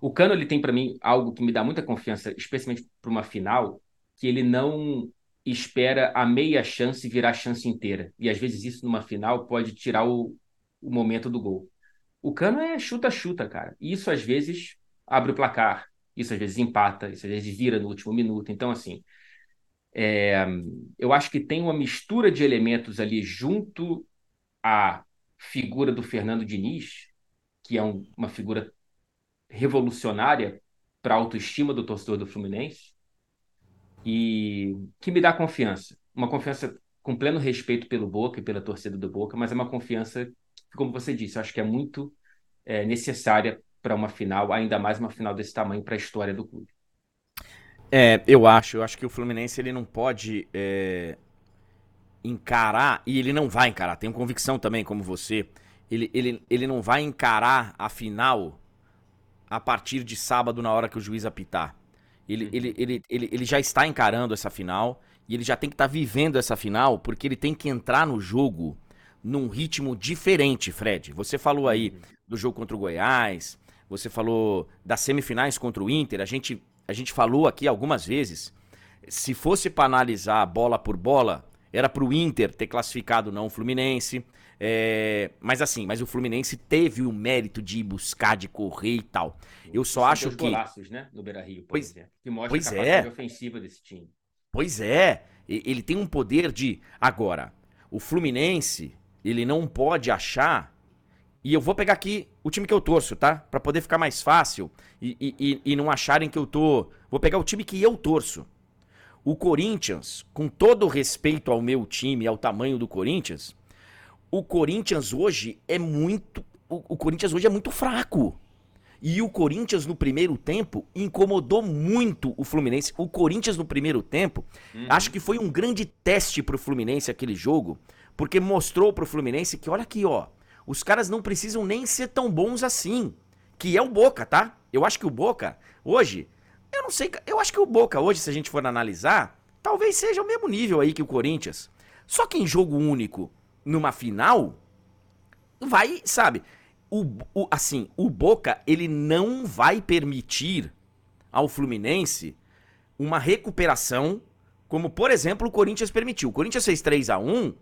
O Cano ele tem para mim algo que me dá muita confiança, especialmente para uma final, que ele não espera a meia chance virar a chance inteira. E às vezes isso numa final pode tirar o, o momento do gol. O Cano é chuta-chuta, cara. E isso às vezes abre o placar, isso às vezes empata, isso às vezes vira no último minuto. Então, assim, é, eu acho que tem uma mistura de elementos ali junto à figura do Fernando Diniz, que é um, uma figura revolucionária para a autoestima do torcedor do Fluminense, e que me dá confiança. Uma confiança com pleno respeito pelo Boca e pela torcida do Boca, mas é uma confiança que, como você disse, acho que é muito é, necessária para uma final, ainda mais uma final desse tamanho para a história do clube. É, eu acho. Eu acho que o Fluminense ele não pode é, encarar, e ele não vai encarar, tenho convicção também, como você, ele, ele, ele não vai encarar a final a partir de sábado, na hora que o juiz apitar. Ele, uhum. ele, ele, ele, ele já está encarando essa final e ele já tem que estar tá vivendo essa final porque ele tem que entrar no jogo num ritmo diferente, Fred. Você falou aí uhum. do jogo contra o Goiás, você falou das semifinais contra o Inter. A gente, a gente falou aqui algumas vezes. Se fosse para analisar bola por bola, era para o Inter ter classificado não o Fluminense. É, mas assim, mas o Fluminense teve o mérito de ir buscar, de correr e tal. Eu só acho que. golaços, né? No Beira Rio, por pois, exemplo. Que mostra pois a capacidade é. ofensiva desse time. Pois é. Ele tem um poder de. Agora, o Fluminense, ele não pode achar. E eu vou pegar aqui o time que eu torço, tá? Para poder ficar mais fácil e, e, e não acharem que eu tô. Vou pegar o time que eu torço. O Corinthians, com todo o respeito ao meu time, ao tamanho do Corinthians, o Corinthians hoje é muito. O, o Corinthians hoje é muito fraco. E o Corinthians no primeiro tempo incomodou muito o Fluminense. O Corinthians no primeiro tempo, uhum. acho que foi um grande teste pro Fluminense aquele jogo, porque mostrou pro Fluminense que olha aqui, ó, os caras não precisam nem ser tão bons assim, que é o Boca, tá? Eu acho que o Boca hoje, eu não sei, eu acho que o Boca hoje, se a gente for analisar, talvez seja o mesmo nível aí que o Corinthians. Só que em jogo único, numa final, vai, sabe? O, o, assim, o Boca, ele não vai permitir ao Fluminense uma recuperação, como, por exemplo, o Corinthians permitiu. O Corinthians fez 3 a 1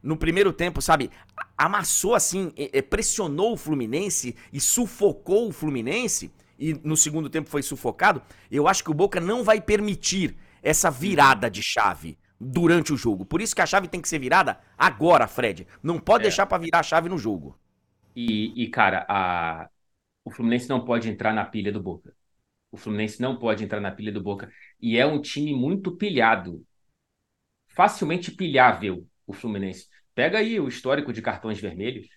no primeiro tempo, sabe? Amassou assim, pressionou o Fluminense e sufocou o Fluminense, e no segundo tempo foi sufocado. Eu acho que o Boca não vai permitir essa virada de chave durante o jogo. Por isso que a chave tem que ser virada agora, Fred. Não pode é. deixar para virar a chave no jogo. E, e cara, a... o Fluminense não pode entrar na pilha do Boca. O Fluminense não pode entrar na pilha do Boca. E é um time muito pilhado. Facilmente pilhável, o Fluminense. Pega aí o histórico de cartões vermelhos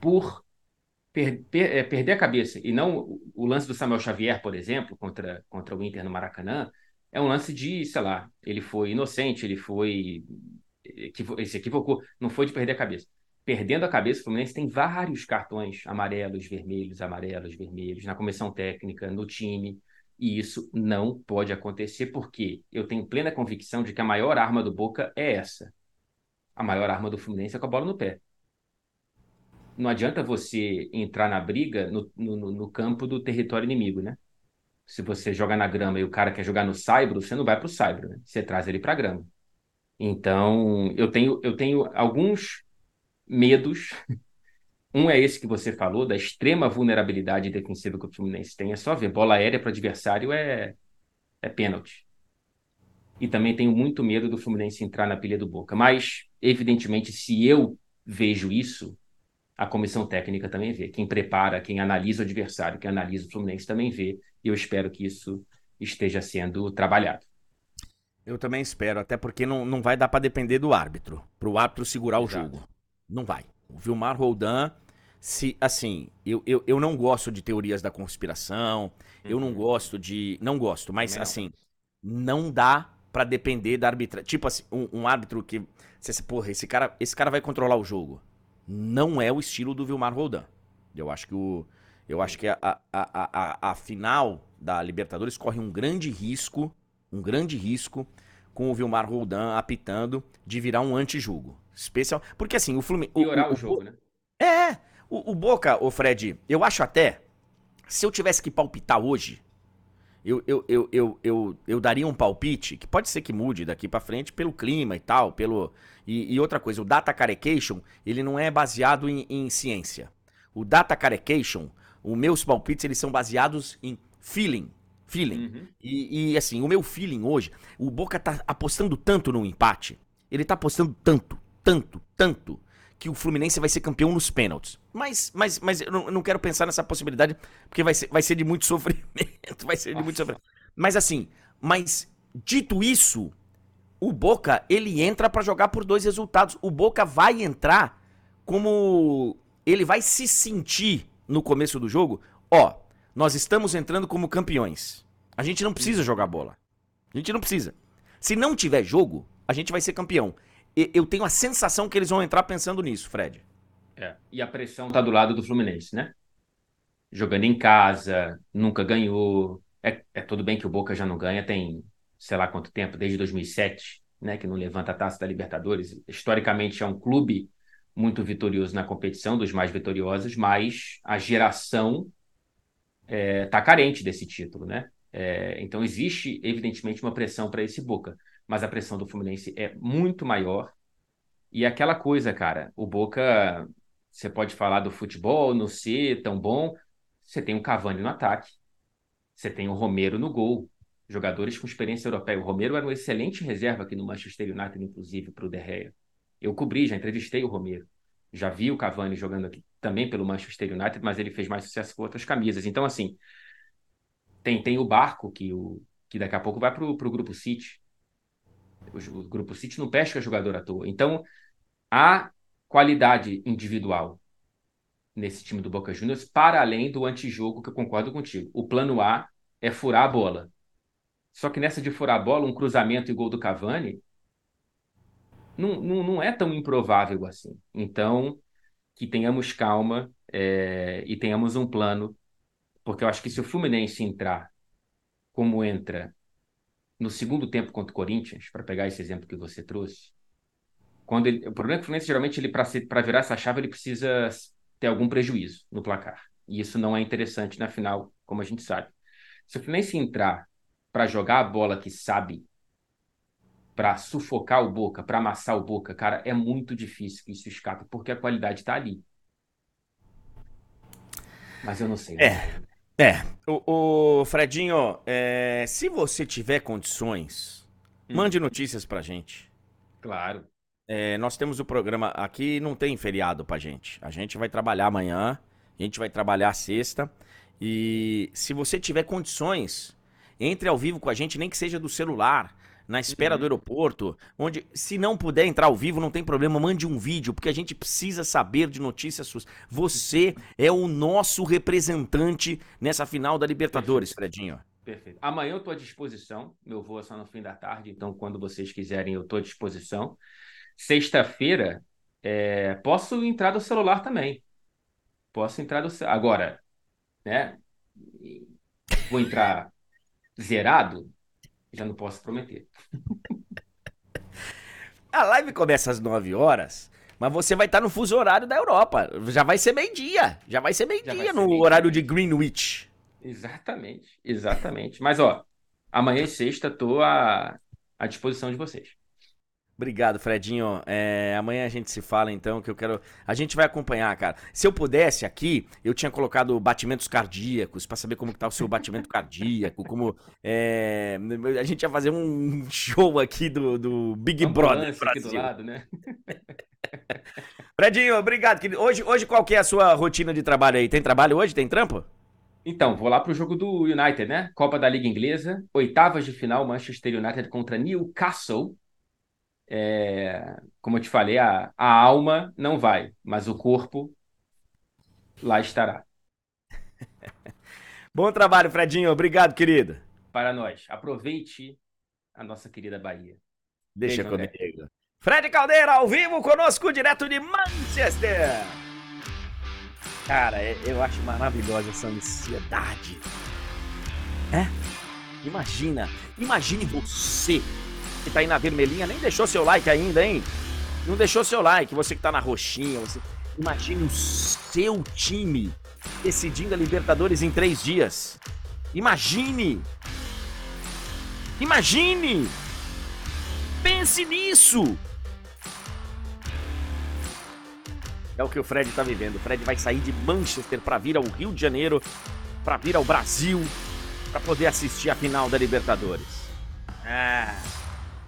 por per per é, perder a cabeça. E não o lance do Samuel Xavier, por exemplo, contra, contra o Inter no Maracanã, é um lance de, sei lá, ele foi inocente, ele foi. Ele se equivocou, não foi de perder a cabeça. Perdendo a cabeça, o Fluminense tem vários cartões amarelos, vermelhos, amarelos, vermelhos, na comissão técnica, no time. E isso não pode acontecer, porque eu tenho plena convicção de que a maior arma do Boca é essa. A maior arma do Fluminense é com a bola no pé. Não adianta você entrar na briga no, no, no campo do território inimigo, né? Se você joga na grama e o cara quer jogar no saibro, você não vai para o saibro, né? você traz ele para a grama. Então, eu tenho, eu tenho alguns medos. (laughs) Um é esse que você falou, da extrema vulnerabilidade defensiva que o Fluminense tem. É só ver, bola aérea para adversário é, é pênalti. E também tenho muito medo do Fluminense entrar na pilha do Boca. Mas, evidentemente, se eu vejo isso, a comissão técnica também vê. Quem prepara, quem analisa o adversário, quem analisa o Fluminense também vê. E eu espero que isso esteja sendo trabalhado. Eu também espero, até porque não, não vai dar para depender do árbitro, para o árbitro segurar Exato. o jogo. Não vai. O Vilmar Roldan, se assim, eu, eu, eu não gosto de teorias da conspiração, uhum. eu não uhum. gosto de. Não gosto, mas assim, não dá para depender da arbitragem. Tipo assim, um, um árbitro que. Você, porra, esse cara, esse cara vai controlar o jogo. Não é o estilo do Vilmar Roldan. Eu acho que o. Eu acho que a, a, a, a, final da Libertadores corre um grande risco, um grande risco, com o Vilmar Roldan apitando de virar um antijogo. Especial. Porque assim, o Fluminense. Piorar o, o, o jogo, né? É. O, o Boca, o Fred, eu acho até. Se eu tivesse que palpitar hoje, eu, eu, eu, eu, eu, eu daria um palpite, que pode ser que mude daqui para frente pelo clima e tal, pelo. E, e, outra coisa, o Data Carecation, ele não é baseado em, em ciência. O Data Carecation, os meus palpites, eles são baseados em feeling. Feeling. Uhum. E, e, assim, o meu feeling hoje, o Boca tá apostando tanto no empate. Ele tá apostando tanto, tanto, tanto, que o Fluminense vai ser campeão nos pênaltis. Mas, mas, mas eu não, eu não quero pensar nessa possibilidade, porque vai ser, vai ser de muito (laughs) sofrimento. Vai ser de Nossa. muito sofrimento. Mas assim, mas dito isso, o Boca, ele entra para jogar por dois resultados. O Boca vai entrar como. Ele vai se sentir no começo do jogo. Ó, nós estamos entrando como campeões. A gente não precisa jogar bola. A gente não precisa. Se não tiver jogo, a gente vai ser campeão. Eu tenho a sensação que eles vão entrar pensando nisso, Fred. É. E a pressão tá do lado do Fluminense, né? Jogando em casa, nunca ganhou. É, é tudo bem que o Boca já não ganha, tem sei lá quanto tempo, desde 2007, né? Que não levanta a taça da Libertadores. Historicamente é um clube muito vitorioso na competição, dos mais vitoriosos, mas a geração é, tá carente desse título, né? É, então existe, evidentemente, uma pressão para esse Boca, mas a pressão do Fluminense é muito maior. E aquela coisa, cara, o Boca você pode falar do futebol não ser tão bom. Você tem o Cavani no ataque. Você tem o Romero no gol. Jogadores com experiência europeia. O Romero era um excelente reserva aqui no Manchester United, inclusive, para o De Gea. Eu cobri, já entrevistei o Romero. Já vi o Cavani jogando aqui também pelo Manchester United, mas ele fez mais sucesso com outras camisas. Então, assim, tem, tem o Barco, que, o, que daqui a pouco vai para o Grupo City. O, Grupo City não pesca jogador à toa. Então, há qualidade individual nesse time do Boca Juniors, para além do antijogo, que eu concordo contigo. O plano A é furar a bola. Só que nessa de furar a bola, um cruzamento e gol do Cavani não, não, não é tão improvável assim. Então, que tenhamos calma é, e tenhamos um plano, porque eu acho que se o Fluminense entrar como entra no segundo tempo contra o Corinthians, para pegar esse exemplo que você trouxe, quando ele, o problema é que o Fluminense, geralmente, ele para virar essa chave, ele precisa ter algum prejuízo no placar. E isso não é interessante na final, como a gente sabe. Se o Fluminense entrar para jogar a bola que sabe, para sufocar o Boca, para amassar o Boca, cara, é muito difícil que isso escape, porque a qualidade está ali. Mas eu não sei. É. É. O, o Fredinho, é, se você tiver condições, hum. mande notícias pra gente. Claro. É, nós temos o programa aqui, não tem feriado pra gente. A gente vai trabalhar amanhã, a gente vai trabalhar sexta. E se você tiver condições, entre ao vivo com a gente, nem que seja do celular, na espera uhum. do aeroporto, onde, se não puder entrar ao vivo, não tem problema, mande um vídeo, porque a gente precisa saber de notícias suas. Você é o nosso representante nessa final da Libertadores, Perfeito. Fredinho. Perfeito. Amanhã eu estou à disposição, meu voo é só no fim da tarde, então quando vocês quiserem eu estou à disposição. Sexta-feira, é, posso entrar do celular também. Posso entrar do celular. Agora, né? Vou entrar zerado? Já não posso prometer. (laughs) A live começa às 9 horas, mas você vai estar no fuso horário da Europa. Já vai ser meio-dia. Já vai ser meio-dia no meio horário de Greenwich. Exatamente, exatamente. Mas, ó, amanhã e sexta tô à, à disposição de vocês. Obrigado, Fredinho. É, amanhã a gente se fala então, que eu quero. A gente vai acompanhar, cara. Se eu pudesse aqui, eu tinha colocado batimentos cardíacos para saber como que tá o seu batimento cardíaco, como é... a gente ia fazer um show aqui do, do Big Brother Brasil. Aqui do lado, né? (laughs) Fredinho, obrigado. Hoje, hoje qual que é a sua rotina de trabalho aí? Tem trabalho hoje? Tem trampo? Então, vou lá pro jogo do United, né? Copa da Liga Inglesa, oitavas de final, Manchester United contra Newcastle. É, como eu te falei, a, a alma não vai, mas o corpo lá estará. (laughs) Bom trabalho, Fredinho. Obrigado, querido. Para nós. Aproveite a nossa querida Bahia. Deixa Beijo, comigo. Fred Caldeira ao vivo conosco, direto de Manchester. Cara, é, eu acho maravilhosa essa ansiedade. É? Imagina, imagine você que tá aí na vermelhinha, nem deixou seu like ainda, hein? Não deixou seu like, você que tá na roxinha, você... imagine o seu time decidindo a Libertadores em três dias. Imagine! Imagine! Pense nisso! É o que o Fred tá vivendo. O Fred vai sair de Manchester para vir ao Rio de Janeiro, para vir ao Brasil, para poder assistir a final da Libertadores. Ah.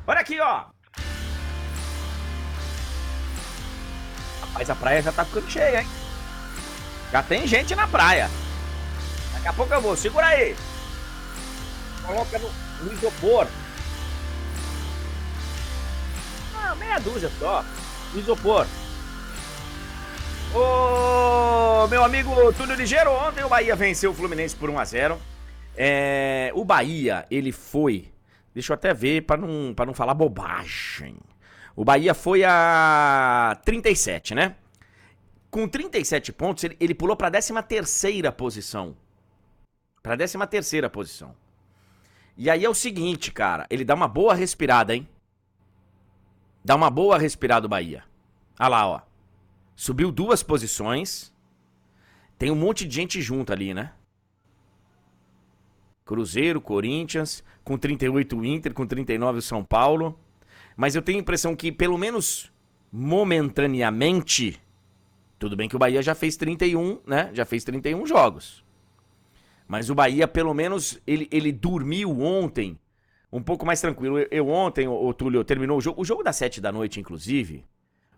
Olha aqui, ó. Rapaz, a praia já tá ficando cheia, hein? Já tem gente na praia. Daqui a pouco eu vou. Segura aí. Coloca no, no isopor. Ah, meia dúzia só. No isopor. Ô, meu amigo Túlio Ligeiro, ontem o Bahia venceu o Fluminense por 1 a 0 é, O Bahia, ele foi. Deixa eu até ver para não, pra não falar bobagem. O Bahia foi a 37, né? Com 37 pontos, ele, ele pulou para a 13 posição. Para a 13 posição. E aí é o seguinte, cara, ele dá uma boa respirada, hein? Dá uma boa respirada o Bahia. Olha lá, ó. Subiu duas posições. Tem um monte de gente junto ali, né? Cruzeiro, Corinthians, com 38 o Inter, com 39 o São Paulo. Mas eu tenho a impressão que, pelo menos momentaneamente, tudo bem que o Bahia já fez 31, né? Já fez 31 jogos. Mas o Bahia, pelo menos, ele, ele dormiu ontem um pouco mais tranquilo. Eu, eu ontem, o, o Túlio, terminou o jogo. O jogo das 7 da noite, inclusive,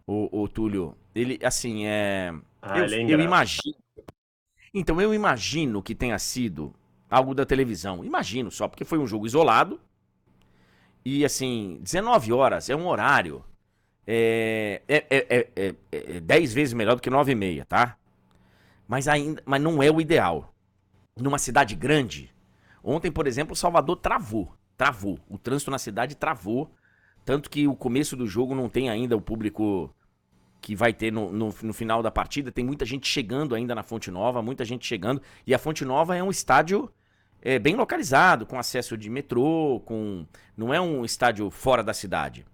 o, o Túlio, ele, assim, é. Ah, eu, é eu imagino. Então, eu imagino que tenha sido algo da televisão. Imagino só, porque foi um jogo isolado. E, assim, 19 horas é um horário. É, é, é, é, é 10 vezes melhor do que 9 e meia, tá? Mas ainda, mas não é o ideal. Numa cidade grande, ontem, por exemplo, Salvador travou. Travou. O trânsito na cidade travou. Tanto que o começo do jogo não tem ainda o público que vai ter no, no, no, final da partida. Tem muita gente chegando ainda na Fonte Nova, muita gente chegando. E a Fonte Nova é um estádio é, bem localizado, com acesso de metrô, com não é um estádio fora da cidade.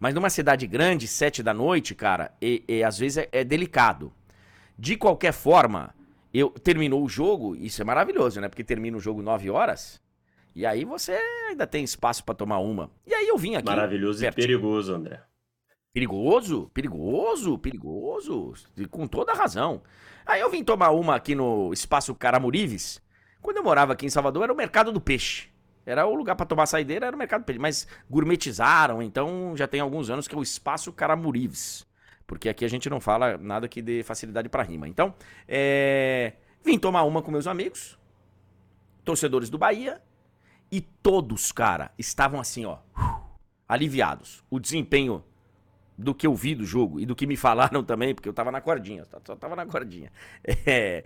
Mas numa cidade grande, sete da noite, cara, e, e às vezes é, é, delicado. De qualquer forma, eu terminou o jogo, isso é maravilhoso, né? Porque termina o jogo nove horas. E aí você ainda tem espaço para tomar uma. E aí eu vim aqui. Maravilhoso pertinho. e perigoso, André. Perigoso, perigoso, perigoso, com toda razão. Aí eu vim tomar uma aqui no Espaço Caramurives. Quando eu morava aqui em Salvador, era o Mercado do Peixe. Era o lugar para tomar saideira, era o Mercado do Peixe. Mas gourmetizaram, então já tem alguns anos que é o Espaço Caramurives. Porque aqui a gente não fala nada que dê facilidade para rima. Então, é... vim tomar uma com meus amigos, torcedores do Bahia, e todos, cara, estavam assim, ó, aliviados. O desempenho do que eu vi do jogo e do que me falaram (laughs) também, porque eu tava na cordinha, só tava na cordinha. (laughs) É,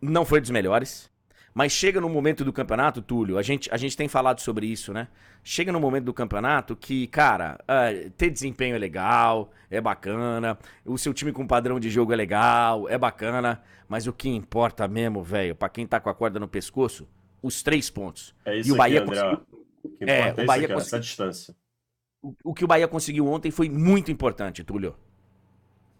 não foi dos melhores. Mas chega no momento do campeonato, Túlio, a gente, a gente tem falado sobre isso, né? Chega no momento do campeonato que, cara, uh, ter desempenho é legal, é bacana, o seu time com padrão de jogo é legal, é bacana, mas o que importa mesmo, velho, para quem tá com a corda no pescoço, os três pontos. É isso e o Bahia aqui, André. Conseguiu... É, o Bahia aqui, conseguiu... essa distância o que o Bahia conseguiu ontem foi muito importante, Túlio.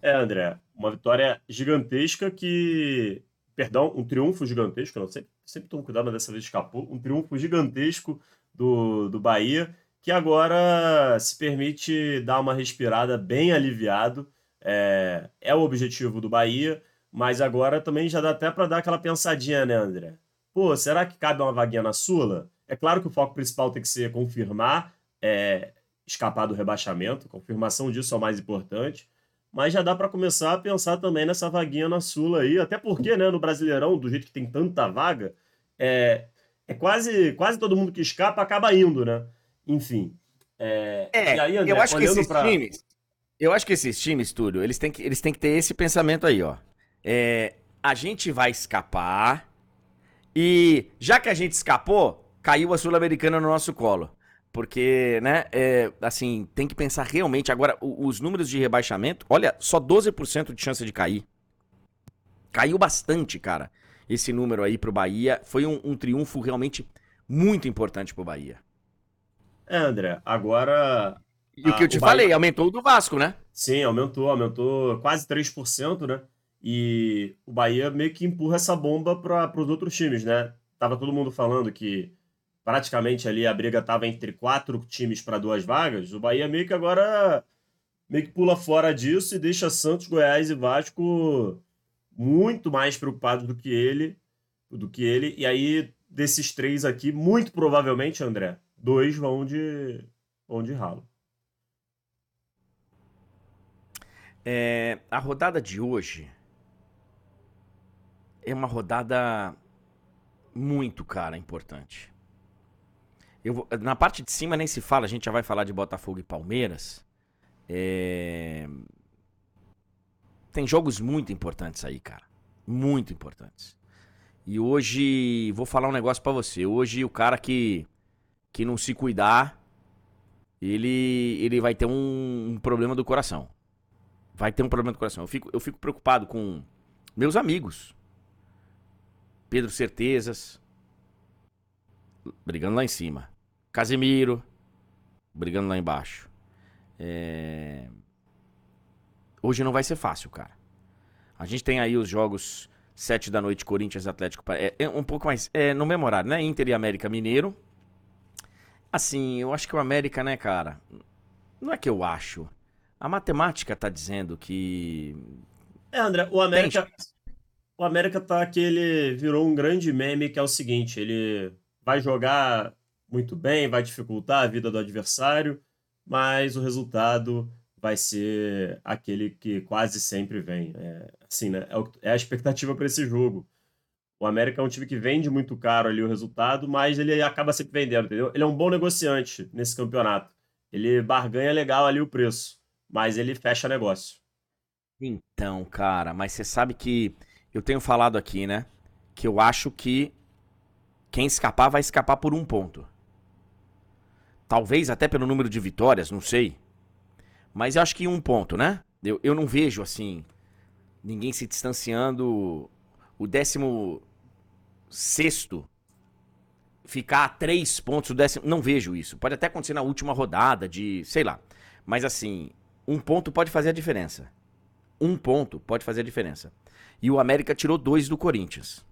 É, André, uma vitória gigantesca que. Perdão, um triunfo gigantesco, não sei, sempre tomo cuidado, mas dessa vez escapou. Um triunfo gigantesco do, do Bahia, que agora se permite dar uma respirada bem aliviado. É, é o objetivo do Bahia, mas agora também já dá até para dar aquela pensadinha, né, André? Pô, será que cabe uma vaguinha na Sula? É claro que o foco principal tem que ser confirmar é, escapar do rebaixamento. Confirmação disso é o mais importante. Mas já dá para começar a pensar também nessa vaguinha na Sula aí, até porque, né, no Brasileirão, do jeito que tem tanta vaga, é, é quase, quase todo mundo que escapa acaba indo, né? Enfim. É, é aí, André, eu acho que esses pra... times, eu acho que esses times, Túlio, eles têm que, eles têm que ter esse pensamento aí, ó. É, a gente vai escapar e já que a gente escapou, caiu a Sul-Americana no nosso colo Porque, né, é, assim, tem que pensar realmente. Agora, os números de rebaixamento, olha, só 12% de chance de cair. Caiu bastante, cara, esse número aí pro Bahia. Foi um, um triunfo realmente muito importante pro Bahia. É, André, agora. E o que eu te falei, Bahia... aumentou o do Vasco, né? Sim, aumentou, aumentou quase 3%, né? E o Bahia meio que empurra essa bomba para os outros times, né? Tava todo mundo falando que praticamente ali a briga estava entre quatro times para duas vagas. O Bahia meio que agora meio que pula fora disso e deixa Santos, Goiás e Vasco muito mais preocupados do que ele, do que ele. E aí desses três aqui, muito provavelmente, André, dois vão de vão de ralo. É, a rodada de hoje é uma rodada muito, cara, importante. Eu, na parte de cima nem se fala, a gente já vai falar de Botafogo e Palmeiras. É... Tem jogos muito importantes aí, cara. Muito importantes. E hoje, vou falar um negócio para você. Hoje, o cara que, que não se cuidar, ele, ele vai ter um, um problema do coração. Vai ter um problema do coração. Eu fico, eu fico preocupado com meus amigos. Pedro Certezas, brigando lá em cima. Casemiro, brigando lá embaixo. É... Hoje não vai ser fácil, cara. A gente tem aí os jogos sete da noite, Corinthians Atlético. É, é um pouco mais. É no mesmo horário, né? Inter e América Mineiro. Assim, eu acho que o América, né, cara? Não é que eu acho. A matemática tá dizendo que. É, André, o América. Tem... O América tá que ele virou um grande meme que é o seguinte: ele vai jogar muito bem, vai dificultar a vida do adversário, mas o resultado vai ser aquele que quase sempre vem. É, assim, né? É, é a expectativa para esse jogo. O América é um time que vende muito caro ali o resultado, mas ele acaba sempre vendendo, entendeu? Ele é um bom negociante nesse campeonato. Ele barganha legal ali o preço mas ele fecha negócio. Então, cara, mas você sabe que eu tenho falado aqui, né? Que eu acho que quem escapar vai escapar por um ponto. Talvez até pelo número de vitórias, não sei. Mas eu acho que um ponto, né? Eu, eu não vejo, assim, ninguém se distanciando. O décimo sexto ficar a três pontos. O décimo, não vejo isso. Pode até acontecer na última rodada de, sei lá. Mas assim, um ponto pode fazer a diferença. Um ponto pode fazer a diferença. E o América tirou dois do Corinthians.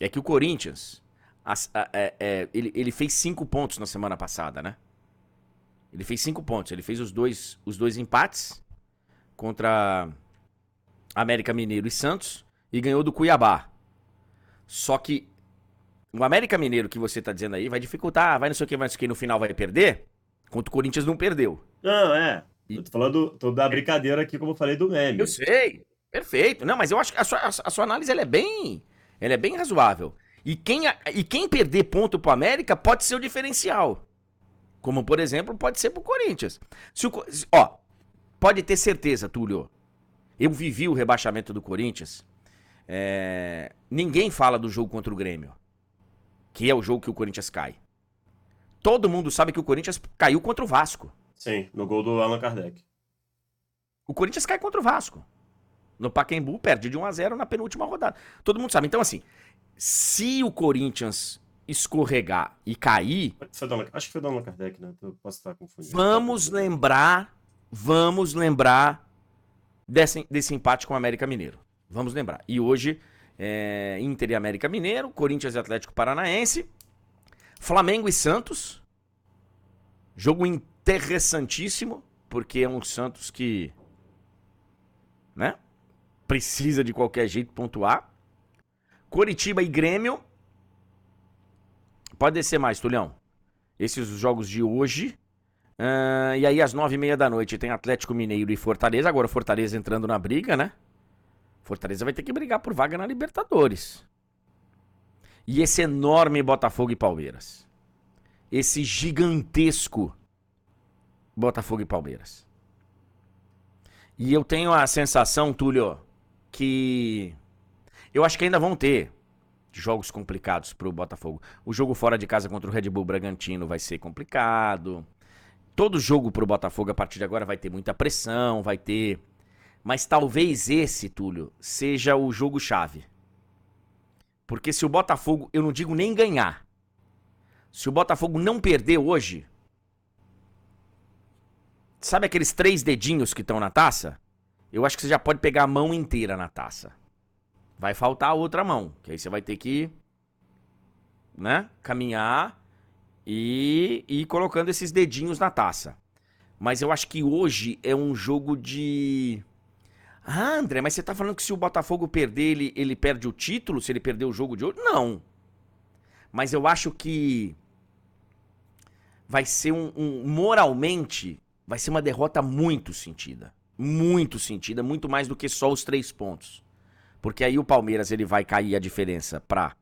É que o Corinthians, a, a, é, é, ele, ele fez cinco pontos na semana passada, né? Ele fez cinco pontos. Ele fez os dois, os dois empates contra América Mineiro e Santos e ganhou do Cuiabá. Só que o América Mineiro que você tá dizendo aí vai dificultar, vai não sei o que, vai não sei o que, no final vai perder, enquanto o Corinthians não perdeu. Não, é. Eu tô falando tô da brincadeira aqui, como eu falei, do meme. Eu sei. Perfeito. Não, mas eu acho que a sua, a sua análise ela é bem. Ela é bem razoável. E quem, e quem perder ponto pro América pode ser o diferencial. Como, por exemplo, pode ser pro Corinthians. Se o, ó, pode ter certeza, Túlio. Eu vivi o rebaixamento do Corinthians. É, ninguém fala do jogo contra o Grêmio. Que é o jogo que o Corinthians cai. Todo mundo sabe que o Corinthians caiu contra o Vasco. Sim, no gol do Allan Kardec. O Corinthians cai contra o Vasco. No Pacaembu, perde de 1 a 0 na penúltima rodada. Todo mundo sabe. Então, assim, se o Corinthians escorregar e cair. acho que foi do Allan Kardec, né? Eu posso estar confundindo. Vamos lembrar. Vamos lembrar desse, desse empate com o América Mineiro. Vamos lembrar. E hoje, é, Inter e América Mineiro, Corinthians e Atlético Paranaense, Flamengo e Santos. Jogo interessantíssimo, porque é um Santos que, né, precisa de qualquer jeito pontuar. Coritiba e Grêmio. Pode descer mais, Tulhão. Esses os jogos de hoje. Uh, e aí, às nove e meia da noite, tem Atlético Mineiro e Fortaleza. Agora, Fortaleza entrando na briga, né? Fortaleza vai ter que brigar por vaga na Libertadores. E esse enorme Botafogo e Palmeiras. Esse gigantesco Botafogo e Palmeiras. E eu tenho a sensação, Túlio, que eu acho que ainda vão ter jogos complicados pro Botafogo. O jogo fora de casa contra o Red Bull Bragantino vai ser complicado. Todo jogo pro Botafogo a partir de agora vai ter muita pressão, vai ter. Mas talvez esse, Túlio, seja o jogo-chave. Porque se o Botafogo, eu não digo nem ganhar. Se o Botafogo não perder hoje. Sabe aqueles três dedinhos que estão na taça? Eu acho que você já pode pegar a mão inteira na taça. Vai faltar a outra mão, que aí você vai ter que, né, caminhar e ir colocando esses dedinhos na taça. Mas eu acho que hoje é um jogo de. Ah, André, mas você tá falando que se o Botafogo perder, ele, ele perde o título? Se ele perder o jogo de hoje? Não. Mas eu acho que vai ser um, um moralmente, vai ser uma derrota muito sentida. Muito sentida, muito mais do que só os três pontos. Porque aí o Palmeiras ele vai cair a diferença para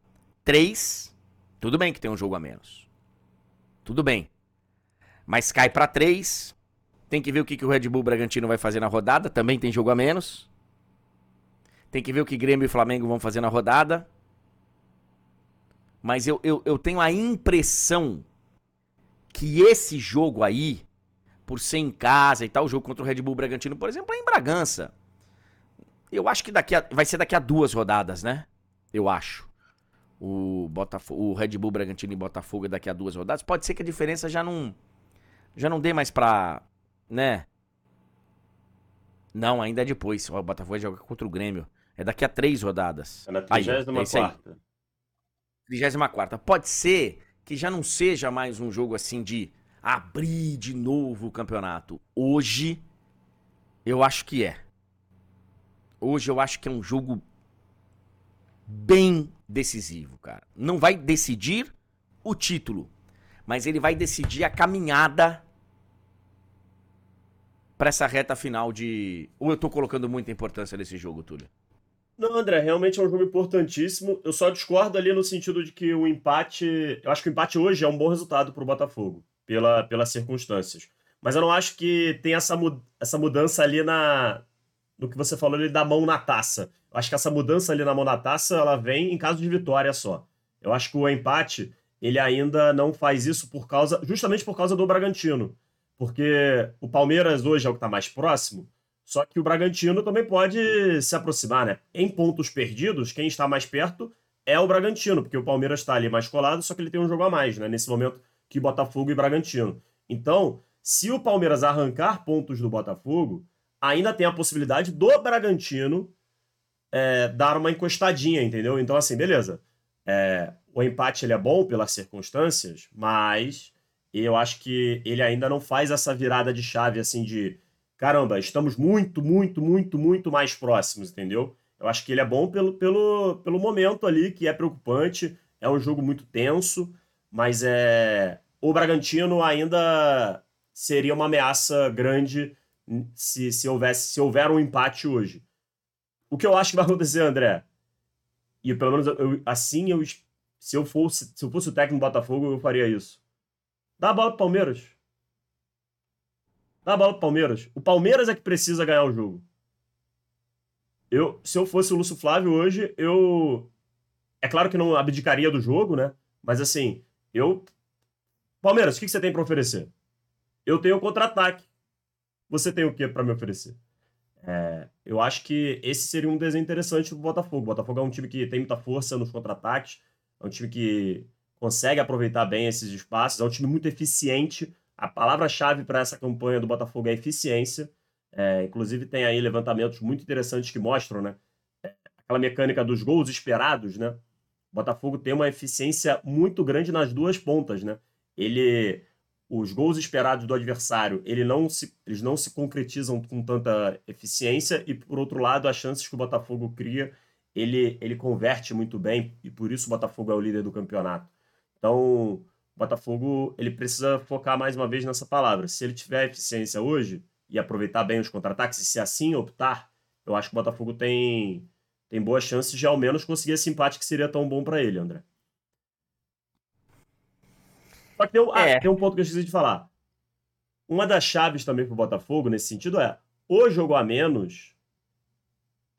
3. Tudo bem que tem um jogo a menos. Tudo bem. Mas cai para 3. Tem que ver o que, que o Red Bull Bragantino vai fazer na rodada. Também tem jogo a menos. Tem que ver o que Grêmio e Flamengo vão fazer na rodada. Mas eu, eu, eu tenho a impressão que esse jogo aí, por ser em casa e tal, o jogo contra o Red Bull Bragantino, por exemplo, é em Bragança. Eu acho que daqui a, vai ser daqui a duas rodadas, né? Eu acho. O, Botafogo, o Red Bull Bragantino e Botafogo daqui a duas rodadas. Pode ser que a diferença já não já não dê mais pra, né? Não, ainda é depois. O Botafogo vai jogar contra o Grêmio. É daqui a três rodadas. É na 34 é 34 Pode ser que já não seja mais um jogo assim de abrir de novo o campeonato. Hoje, eu acho que é. Hoje eu acho que é um jogo bem decisivo, cara. Não vai decidir o título, mas ele vai decidir a caminhada para essa reta final de. Ou eu tô colocando muita importância nesse jogo, Túlio? Não, André, realmente é um jogo importantíssimo. Eu só discordo ali no sentido de que o empate. Eu acho que o empate hoje é um bom resultado pro Botafogo, pela, pelas circunstâncias. Mas eu não acho que tem essa, essa mudança ali na, do que você falou ali da mão na taça. Eu acho que essa mudança ali na mão na taça, ela vem em caso de vitória só. Eu acho que o empate, ele ainda não faz isso por causa, justamente por causa do Bragantino. Porque o Palmeiras hoje é o que está mais próximo, só que o Bragantino também pode se aproximar, né? Em pontos perdidos, quem está mais perto é o Bragantino, porque o Palmeiras está ali mais colado, só que ele tem um jogo a mais, né? Nesse momento que Botafogo e Bragantino. Então, se o Palmeiras arrancar pontos do Botafogo, ainda tem a possibilidade do Bragantino é, dar uma encostadinha, entendeu? Então, assim, beleza. É, o empate ele é bom pelas circunstâncias, mas eu acho que ele ainda não faz essa virada de chave assim de caramba, estamos muito, muito, muito, muito mais próximos, entendeu? Eu acho que ele é bom pelo, pelo, pelo momento ali, que é preocupante. É um jogo muito tenso, mas é o Bragantino ainda seria uma ameaça grande se, se, houvesse, se houver um empate hoje. O que eu acho que vai acontecer, André? E pelo menos eu, assim, eu, se, eu fosse, se eu fosse o técnico do Botafogo, eu faria isso. Dá a bola pro Palmeiras. Dá a bola pro Palmeiras. O Palmeiras é que precisa ganhar o jogo. Eu, se eu fosse o Lúcio Flávio hoje, eu. É claro que não abdicaria do jogo, né? Mas assim, eu. Palmeiras, o que você tem para oferecer? Eu tenho contra-ataque você tem o que para me oferecer? É, eu acho que esse seria um desenho interessante do Botafogo. O Botafogo é um time que tem muita força nos contra-ataques, é um time que consegue aproveitar bem esses espaços, é um time muito eficiente. A palavra-chave para essa campanha do Botafogo é eficiência. É, inclusive, tem aí levantamentos muito interessantes que mostram né, aquela mecânica dos gols esperados. Né? O Botafogo tem uma eficiência muito grande nas duas pontas. Né? Ele os gols esperados do adversário ele não se, eles não se concretizam com tanta eficiência e por outro lado as chances que o Botafogo cria ele, ele converte muito bem e por isso o Botafogo é o líder do campeonato. Então o Botafogo ele precisa focar mais uma vez nessa palavra. Se ele tiver eficiência hoje e aproveitar bem os contra-ataques e se assim optar eu acho que o Botafogo tem tem boas chances de ao menos conseguir esse empate que seria tão bom para ele André só que tem um, ah, é. ah, tem um ponto que eu esqueci de falar. Uma das chaves também para o Botafogo nesse sentido é o jogo a menos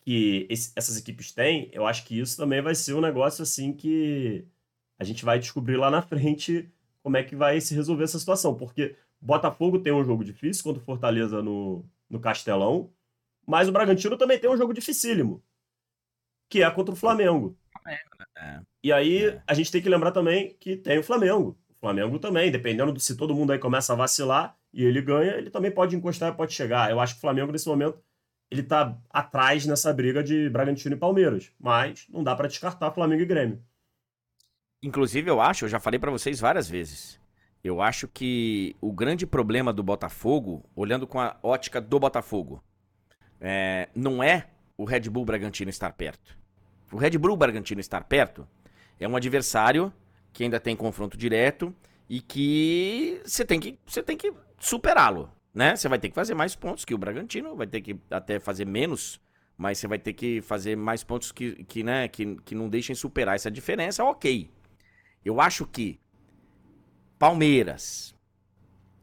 que esse, essas equipes têm, eu acho que isso também vai ser um negócio assim que a gente vai descobrir lá na frente como é que vai se resolver essa situação. Porque Botafogo tem um jogo difícil contra o Fortaleza no, no Castelão, mas o Bragantino também tem um jogo dificílimo, que é contra o Flamengo. É. E aí é. a gente tem que lembrar também que tem o Flamengo. Flamengo também, dependendo de se todo mundo aí começa a vacilar e ele ganha, ele também pode encostar pode chegar. Eu acho que o Flamengo nesse momento ele tá atrás nessa briga de Bragantino e Palmeiras, mas não dá para descartar Flamengo e Grêmio. Inclusive eu acho, eu já falei para vocês várias vezes. Eu acho que o grande problema do Botafogo, olhando com a ótica do Botafogo, é, não é o Red Bull Bragantino estar perto. O Red Bull Bragantino estar perto é um adversário que ainda tem confronto direto e que você tem que, você tem que superá-lo, né? Você vai ter que fazer mais pontos que o Bragantino, vai ter que até fazer menos, mas você vai ter que fazer mais pontos que, que, né, que, que não deixem superar essa diferença, ok. Eu acho que Palmeiras,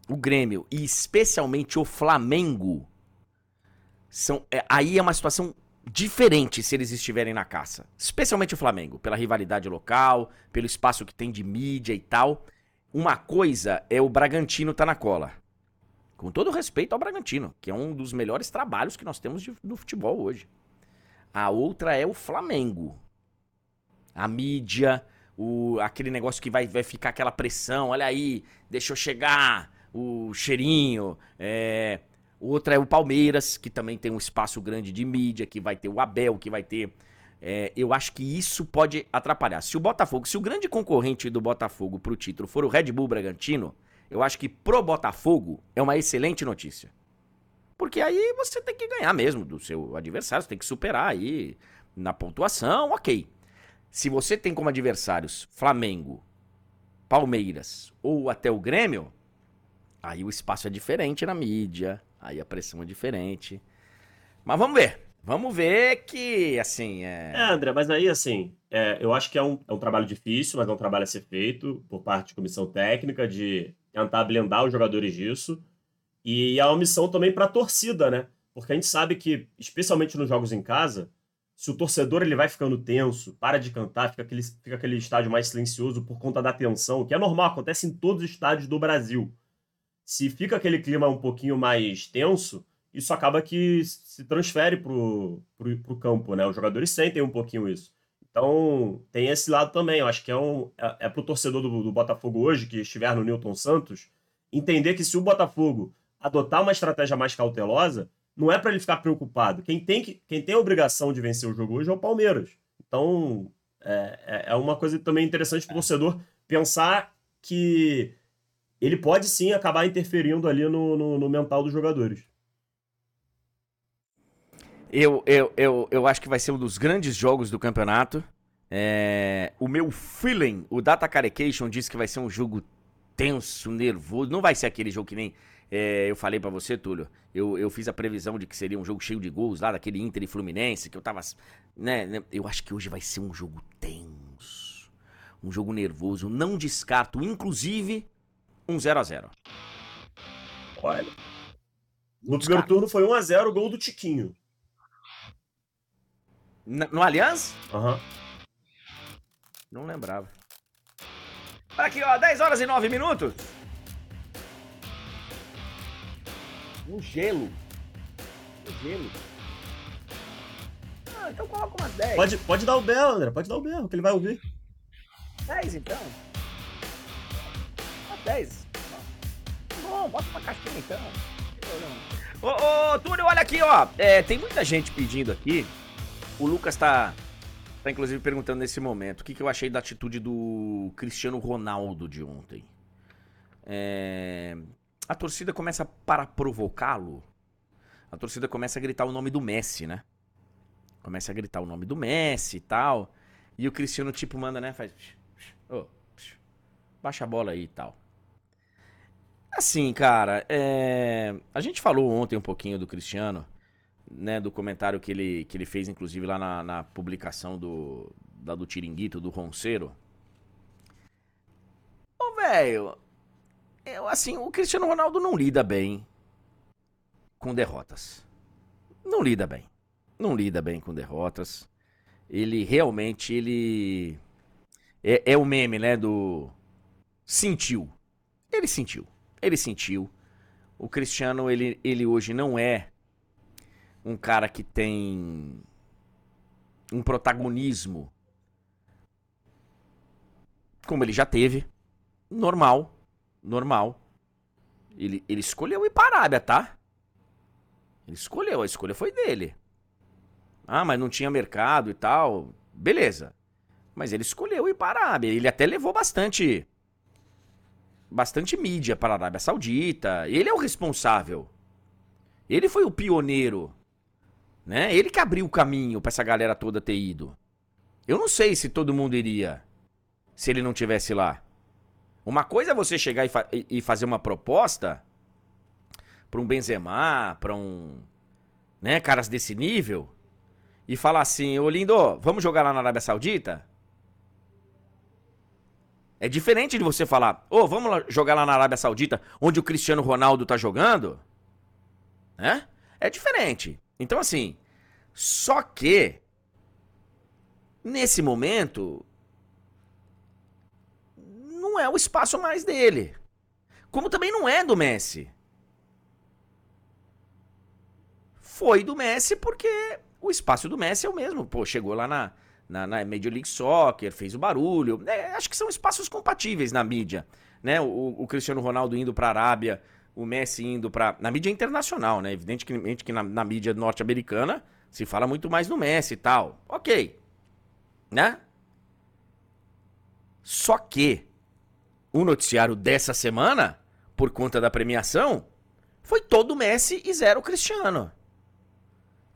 o Grêmio e especialmente o Flamengo são é, aí é uma situação diferente se eles estiverem na caça. Especialmente o Flamengo, pela rivalidade local, pelo espaço que tem de mídia e tal. Uma coisa é o Bragantino tá na cola. Com todo respeito ao Bragantino, que é um dos melhores trabalhos que nós temos de, no futebol hoje. A outra é o Flamengo. A mídia, o, aquele negócio que vai, vai ficar aquela pressão. Olha aí, deixa eu chegar, o cheirinho. É, Outra é o Palmeiras, que também tem um espaço grande de mídia, que vai ter o Abel, que vai ter. É, eu acho que isso pode atrapalhar. Se o Botafogo, se o grande concorrente do Botafogo pro título for o Red Bull Bragantino, eu acho que pro Botafogo é uma excelente notícia. Porque aí você tem que ganhar mesmo do seu adversário, você tem que superar aí na pontuação, ok. Se você tem como adversários Flamengo, Palmeiras ou até o Grêmio, aí o espaço é diferente na mídia, Aí a pressão é diferente. Mas vamos ver. Vamos ver que, assim. É, é André, mas aí, assim, é, eu acho que é um, é um trabalho difícil, mas é um trabalho a ser feito por parte de comissão técnica, de tentar blindar os jogadores disso. E é uma missão também para a torcida, né? Porque a gente sabe que, especialmente nos jogos em casa, se o torcedor ele vai ficando tenso, para de cantar, fica aquele, fica aquele estádio mais silencioso por conta da tensão, que é normal, acontece em todos os estádios do Brasil se fica aquele clima um pouquinho mais tenso, isso acaba que se transfere pro, pro campo, né? Os jogadores sentem um pouquinho isso. Então, tem esse lado também. Eu acho que é, um, é, é pro torcedor do, do Botafogo hoje, que estiver no Newton Santos, entender que se o Botafogo adotar uma estratégia mais cautelosa, não é para ele ficar preocupado. Quem tem, que, quem tem a obrigação de vencer o jogo hoje é o Palmeiras. Então, é, é, é uma coisa também interessante para o torcedor pensar que ele pode sim acabar interferindo ali no, no, no mental dos jogadores. Eu, eu, eu, eu acho que vai ser um dos grandes jogos do campeonato. É, o meu feeling, o Data Carecation disse que vai ser um jogo tenso, nervoso. Não vai ser aquele jogo que nem é, eu falei para você, Túlio. Eu, eu fiz a previsão de que seria um jogo cheio de gols lá, daquele Inter e Fluminense, que eu tava. Né, né eu acho que hoje vai ser um jogo tenso. Um jogo nervoso. Não descarto, inclusive, um 0 a 0 Olha. No primeiro turno foi 1x0 o gol do Tiquinho. No, no Aliança? Aham. Uhum. Não lembrava. Aqui, ó, 10 horas e 9 minutos. Um gelo. Um gelo. Ah, então coloca umas 10. Pode, pode dar o berro, André. Pode dar o berro, que ele vai ouvir. 10 então. 10. Bom, bota uma caixinha então. Ô, ô, Túlio, olha aqui, ó. É, tem muita gente pedindo aqui. O Lucas tá, tá inclusive perguntando nesse momento o que, que eu achei da atitude do Cristiano Ronaldo de ontem. É, a torcida começa para provocá-lo. A torcida começa a gritar o nome do Messi, né? Começa a gritar o nome do Messi e tal. E o Cristiano, tipo, manda, né? Faz. Oh, baixa a bola aí e tal. Assim, cara, é... a gente falou ontem um pouquinho do Cristiano, né, do comentário que ele, que ele fez, inclusive, lá na, na publicação do, da, do Tiringuito, do Ronceiro. Ô, velho, assim, o Cristiano Ronaldo não lida bem com derrotas. Não lida bem. não lida bem com derrotas. Ele realmente, ele é, é o meme, né, do sentiu. Ele sentiu. Ele sentiu. O Cristiano, ele, ele hoje não é um cara que tem um protagonismo como ele já teve. Normal. Normal. Ele, ele escolheu ir para a Arábia, tá? Ele escolheu, a escolha foi dele. Ah, mas não tinha mercado e tal. Beleza. Mas ele escolheu ir para a Arábia. Ele até levou bastante. Bastante mídia para a Arábia Saudita. Ele é o responsável. Ele foi o pioneiro. Né? Ele que abriu o caminho para essa galera toda ter ido. Eu não sei se todo mundo iria. Se ele não tivesse lá. Uma coisa é você chegar e, fa e fazer uma proposta para um Benzema, para um, né, caras desse nível e falar assim, ô lindo, vamos jogar lá na Arábia Saudita? É diferente de você falar, ô, oh, vamos lá jogar lá na Arábia Saudita, onde o Cristiano Ronaldo tá jogando? Né? É diferente. Então, assim, só que, nesse momento, não é o espaço mais dele. Como também não é do Messi. Foi do Messi porque o espaço do Messi é o mesmo. Pô, chegou lá na, na, na Major League Soccer, fez o barulho. É, acho que são espaços compatíveis na mídia. Né? O, o Cristiano Ronaldo indo para a Arábia, o Messi indo para. Na mídia internacional, né? Evidentemente que na, na mídia norte-americana se fala muito mais no Messi e tal. Ok. Né? Só que o noticiário dessa semana, por conta da premiação, foi todo Messi e zero Cristiano.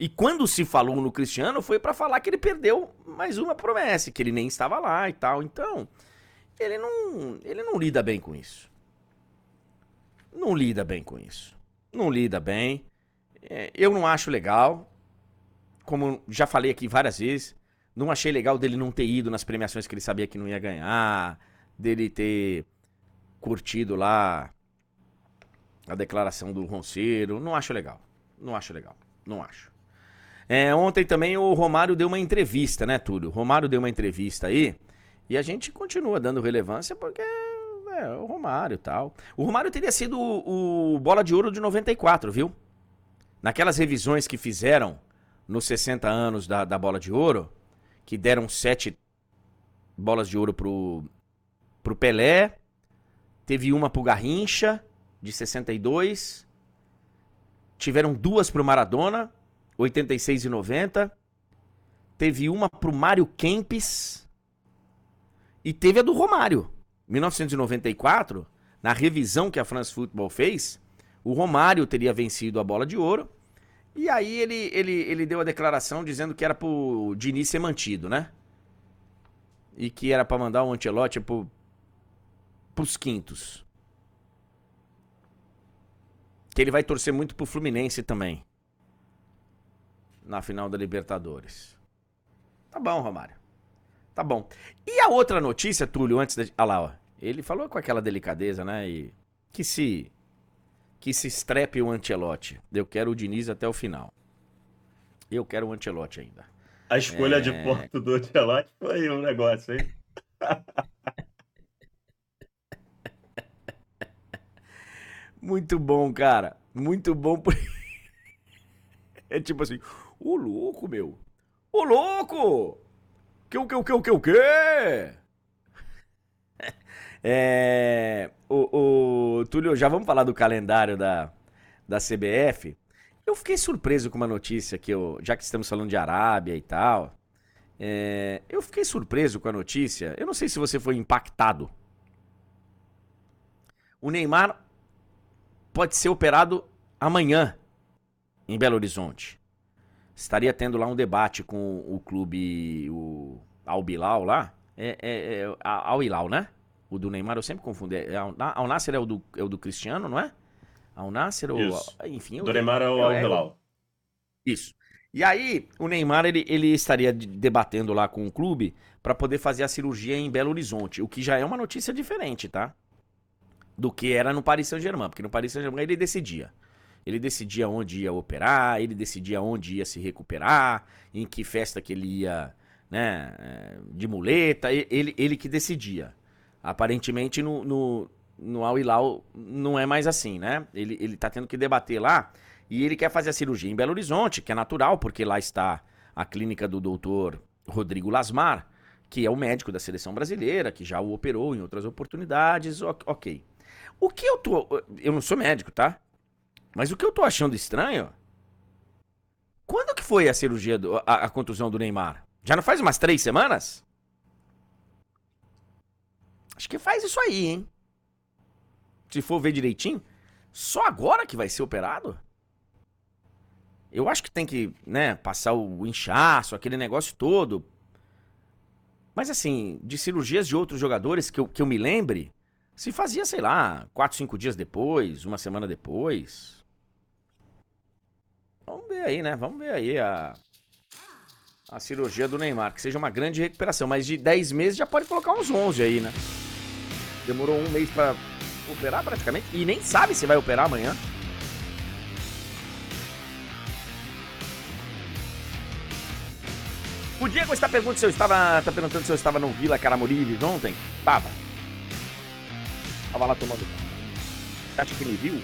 E quando se falou no Cristiano, foi para falar que ele perdeu mais uma promessa, que ele nem estava lá e tal. Então, ele não, ele não lida bem com isso. Não lida bem com isso. Não lida bem. É, eu não acho legal. Como já falei aqui várias vezes, não achei legal dele não ter ido nas premiações que ele sabia que não ia ganhar dele ter curtido lá a declaração do Ronceiro. Não acho legal. Não acho legal. Não acho. É, ontem também o Romário deu uma entrevista, né, Túlio? O Romário deu uma entrevista aí e a gente continua dando relevância porque é o Romário e tal. O Romário teria sido o, o bola de ouro de 94, viu? Naquelas revisões que fizeram nos 60 anos da, da bola de ouro, que deram sete bolas de ouro pro pro Pelé, teve uma pro Garrincha, de 62. Tiveram duas pro Maradona, 86 e 90. Teve uma pro Mário Kempis. E teve a do Romário. 1994, na revisão que a France Football fez, o Romário teria vencido a bola de ouro. E aí ele, ele, ele deu a declaração dizendo que era pro Diniz ser mantido, né? E que era para mandar o Ancelotti pro, pros quintos. Que ele vai torcer muito pro Fluminense também. Na final da Libertadores. Tá bom, Romário. Tá bom. E a outra notícia, Túlio, antes da. Olha lá, ó. Ele falou com aquela delicadeza, né? E que se. Que se estrepe o Antelote. Eu quero o Diniz até o final. Eu quero o Antelote ainda. A escolha é... de porto do Antelote foi um negócio, hein? (laughs) Muito bom, cara. Muito bom. (laughs) É tipo assim, ô louco, meu. Ô louco! Que o que o que o que o que? (laughs) É, o, o Túlio, já vamos falar do calendário da, da CBF. Eu fiquei surpreso com uma notícia que eu, já que estamos falando de Arábia e tal, é, eu fiquei surpreso com a notícia. Eu não sei se você foi impactado. O Neymar pode ser operado amanhã em Belo Horizonte. Estaria tendo lá um debate com o clube, o Al Bilal lá. É, é, é Al Hilal, né? O do Neymar, eu sempre confundo. É, Al Nasser é o do, é o do Cristiano, não é? Al Nasser ou. Enfim. Do Neymar é o Al Hilal. Isso. E aí, o Neymar ele, ele estaria debatendo lá com o clube para poder fazer a cirurgia em Belo Horizonte, o que já é uma notícia diferente, tá? do que era no Paris Saint-Germain, porque no Paris Saint-Germain ele decidia. Ele decidia onde ia operar, ele decidia onde ia se recuperar, em que festa que ele ia, né, eh, de muleta, ele, ele que decidia. Aparentemente no, no, no Al Hilal não é mais assim, né? Ele, ele tá tendo que debater lá e ele quer fazer a cirurgia em Belo Horizonte, que é natural, porque lá está a clínica do doutor Rodrigo Lasmar, que é o médico da seleção brasileira, que já o operou em outras oportunidades, ok. O que eu tô. Eu não sou médico, tá? Mas o que eu tô achando estranho. Quando que foi a cirurgia, do, a, a contusão do Neymar? Já não faz umas três semanas? Acho que faz isso aí, hein? Se for ver direitinho. Só agora que vai ser operado? Eu acho que tem que, né, passar o inchaço, aquele negócio todo. Mas assim, de cirurgias de outros jogadores que eu, que eu me lembre, se fazia, sei lá, quatro, cinco dias depois, uma semana depois. Vamos ver aí, né? Vamos ver aí a, a cirurgia do Neymar, que seja uma grande recuperação. Mas de 10 meses já pode colocar uns 11 aí, né? Demorou um mês para operar praticamente e nem sabe se vai operar amanhã. O Diego está perguntando se eu estava. Tá perguntando se eu estava no Vila Caramurives ontem. Tava. Tava lá tomando. Você acha que me viu?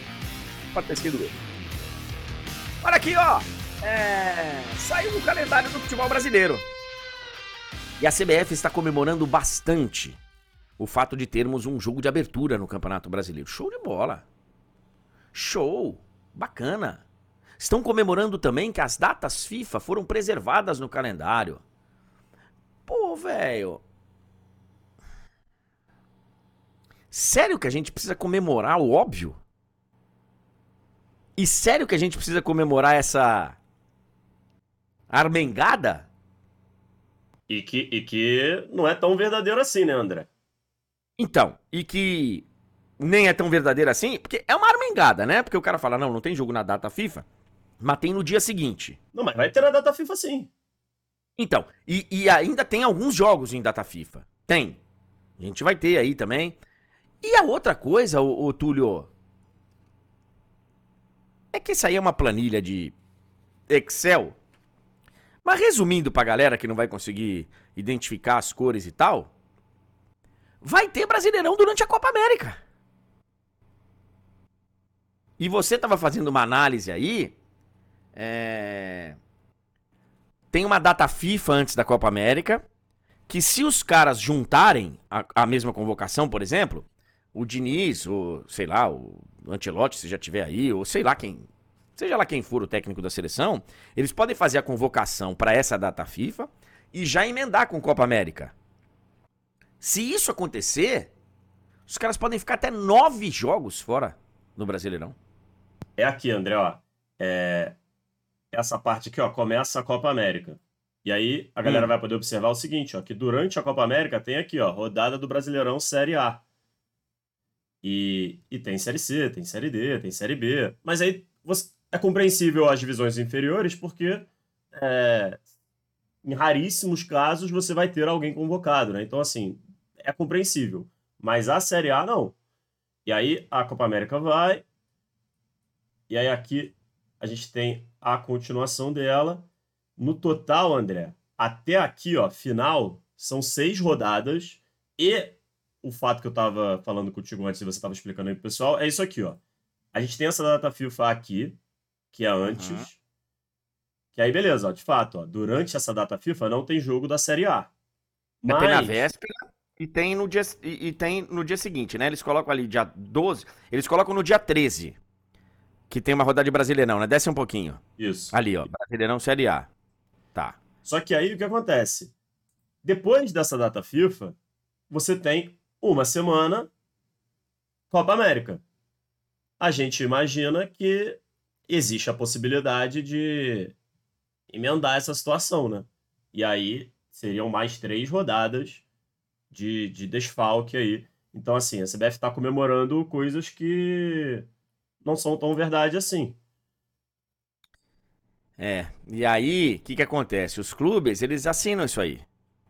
Pode ter sido eu. Olha aqui, ó. É... Saiu o calendário do futebol brasileiro. E a CBF está comemorando bastante o fato de termos um jogo de abertura no Campeonato Brasileiro. Show de bola. Show. Bacana. Estão comemorando também que as datas FIFA foram preservadas no calendário. Pô, velho. Sério que a gente precisa comemorar o óbvio? E sério que a gente precisa comemorar essa armengada? E que, e que não é tão verdadeiro assim, né, André? Então, e que nem é tão verdadeiro assim, porque é uma armengada, né? Porque o cara fala, não, não tem jogo na data FIFA. Mas tem no dia seguinte. Não, mas vai ter a data FIFA sim. Então, e, e ainda tem alguns jogos em data FIFA. Tem. A gente vai ter aí também. E a outra coisa, o, o Túlio, é que isso aí é uma planilha de Excel. Mas resumindo pra galera que não vai conseguir identificar as cores e tal, vai ter Brasileirão durante a Copa América. E você tava fazendo uma análise aí é... Tem uma data FIFA antes da Copa América. Que se os caras juntarem a, a mesma convocação, por exemplo, o Diniz, ou sei lá, o Antelote, se já tiver aí, ou sei lá quem, seja lá quem for o técnico da seleção, eles podem fazer a convocação para essa data FIFA e já emendar com Copa América. Se isso acontecer, os caras podem ficar até nove jogos fora no Brasileirão. É aqui, André, ó. É, essa parte aqui, ó, começa a Copa América. E aí a galera hum. vai poder observar o seguinte, ó, que durante a Copa América tem aqui, ó, rodada do Brasileirão Série A. E, e tem Série C, tem Série D, tem Série B. Mas aí você, é compreensível as divisões inferiores, porque é, em raríssimos casos você vai ter alguém convocado, né? Então, assim, é compreensível. Mas a Série A, não. E aí a Copa América vai. E aí aqui a gente tem a continuação dela. No total, André, até aqui, ó, final, são seis rodadas. E o fato que eu tava falando contigo antes e você tava explicando aí pro pessoal é isso aqui, ó. A gente tem essa data FIFA aqui, que é antes. Uhum. Que aí, beleza, ó, de fato, ó, durante essa data FIFA não tem jogo da Série A. Mas... Tem na véspera e tem, no dia, e, e, tem no dia seguinte, né? Eles colocam ali dia 12, eles colocam no dia 13. Que tem uma rodada de Brasileirão, né? Desce um pouquinho. Isso. Ali, ó. Brasileirão Série A. Tá. Só que aí o que acontece? Depois dessa data FIFA, você tem uma semana Copa América. A gente imagina que existe a possibilidade de emendar essa situação, né? E aí seriam mais três rodadas de, de desfalque aí. Então, assim, a CBF está comemorando coisas que não são tão verdade assim. É, e aí, o que, que acontece? Os clubes, eles assinam isso aí.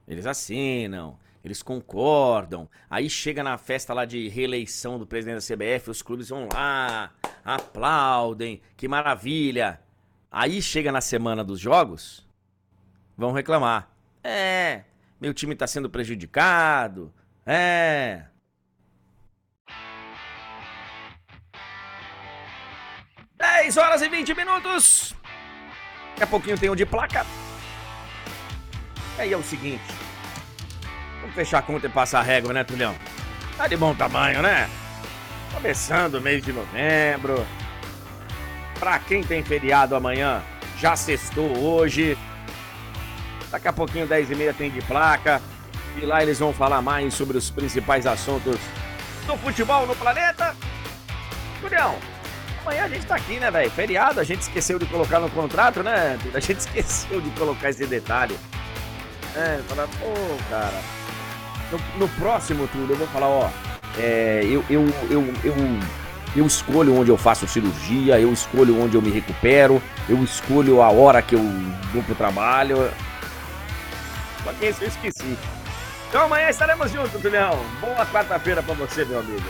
Eles assinam, eles concordam. Aí chega na festa lá de reeleição do presidente da CBF, os clubes vão lá, aplaudem, que maravilha. Aí chega na semana dos jogos, vão reclamar. É, meu time tá sendo prejudicado. É. Dez horas e 20 minutos. Daqui a pouquinho tem um de placa. Aí é o seguinte. Vamos fechar a conta e passar a régua, né, Tulhão? Tá de bom tamanho, né? Começando o mês de novembro. Pra quem tem feriado amanhã, já sextou hoje. Daqui a pouquinho, 10 e meia, tem de placa. E lá eles vão falar mais sobre os principais assuntos do futebol no planeta. Julião, amanhã a gente tá aqui, né, velho? Feriado, a gente esqueceu de colocar no contrato, né? A gente (laughs) esqueceu de colocar esse detalhe. É, falar, pô, cara. No, no próximo tudo, eu vou falar, ó. É, eu, eu, eu, eu, eu escolho onde eu faço cirurgia, eu escolho onde eu me recupero, eu escolho a hora que eu vou pro trabalho. Só que isso eu esqueci. Então amanhã estaremos juntos, Julião. Boa quarta-feira pra você, meu amigo.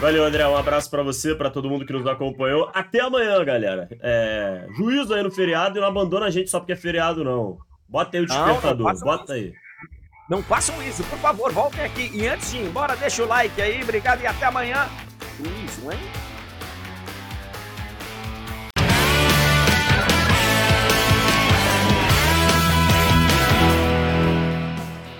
Valeu, André. Um abraço para você, para todo mundo que nos acompanhou. Até amanhã, galera. É... Juízo aí no feriado e não abandona a gente só porque é feriado, não. Bota aí o despertador, não, não bota aí. Não façam isso, por favor, voltem aqui. E antes de ir embora, deixa o like aí. Obrigado e até amanhã. Juízo, hein?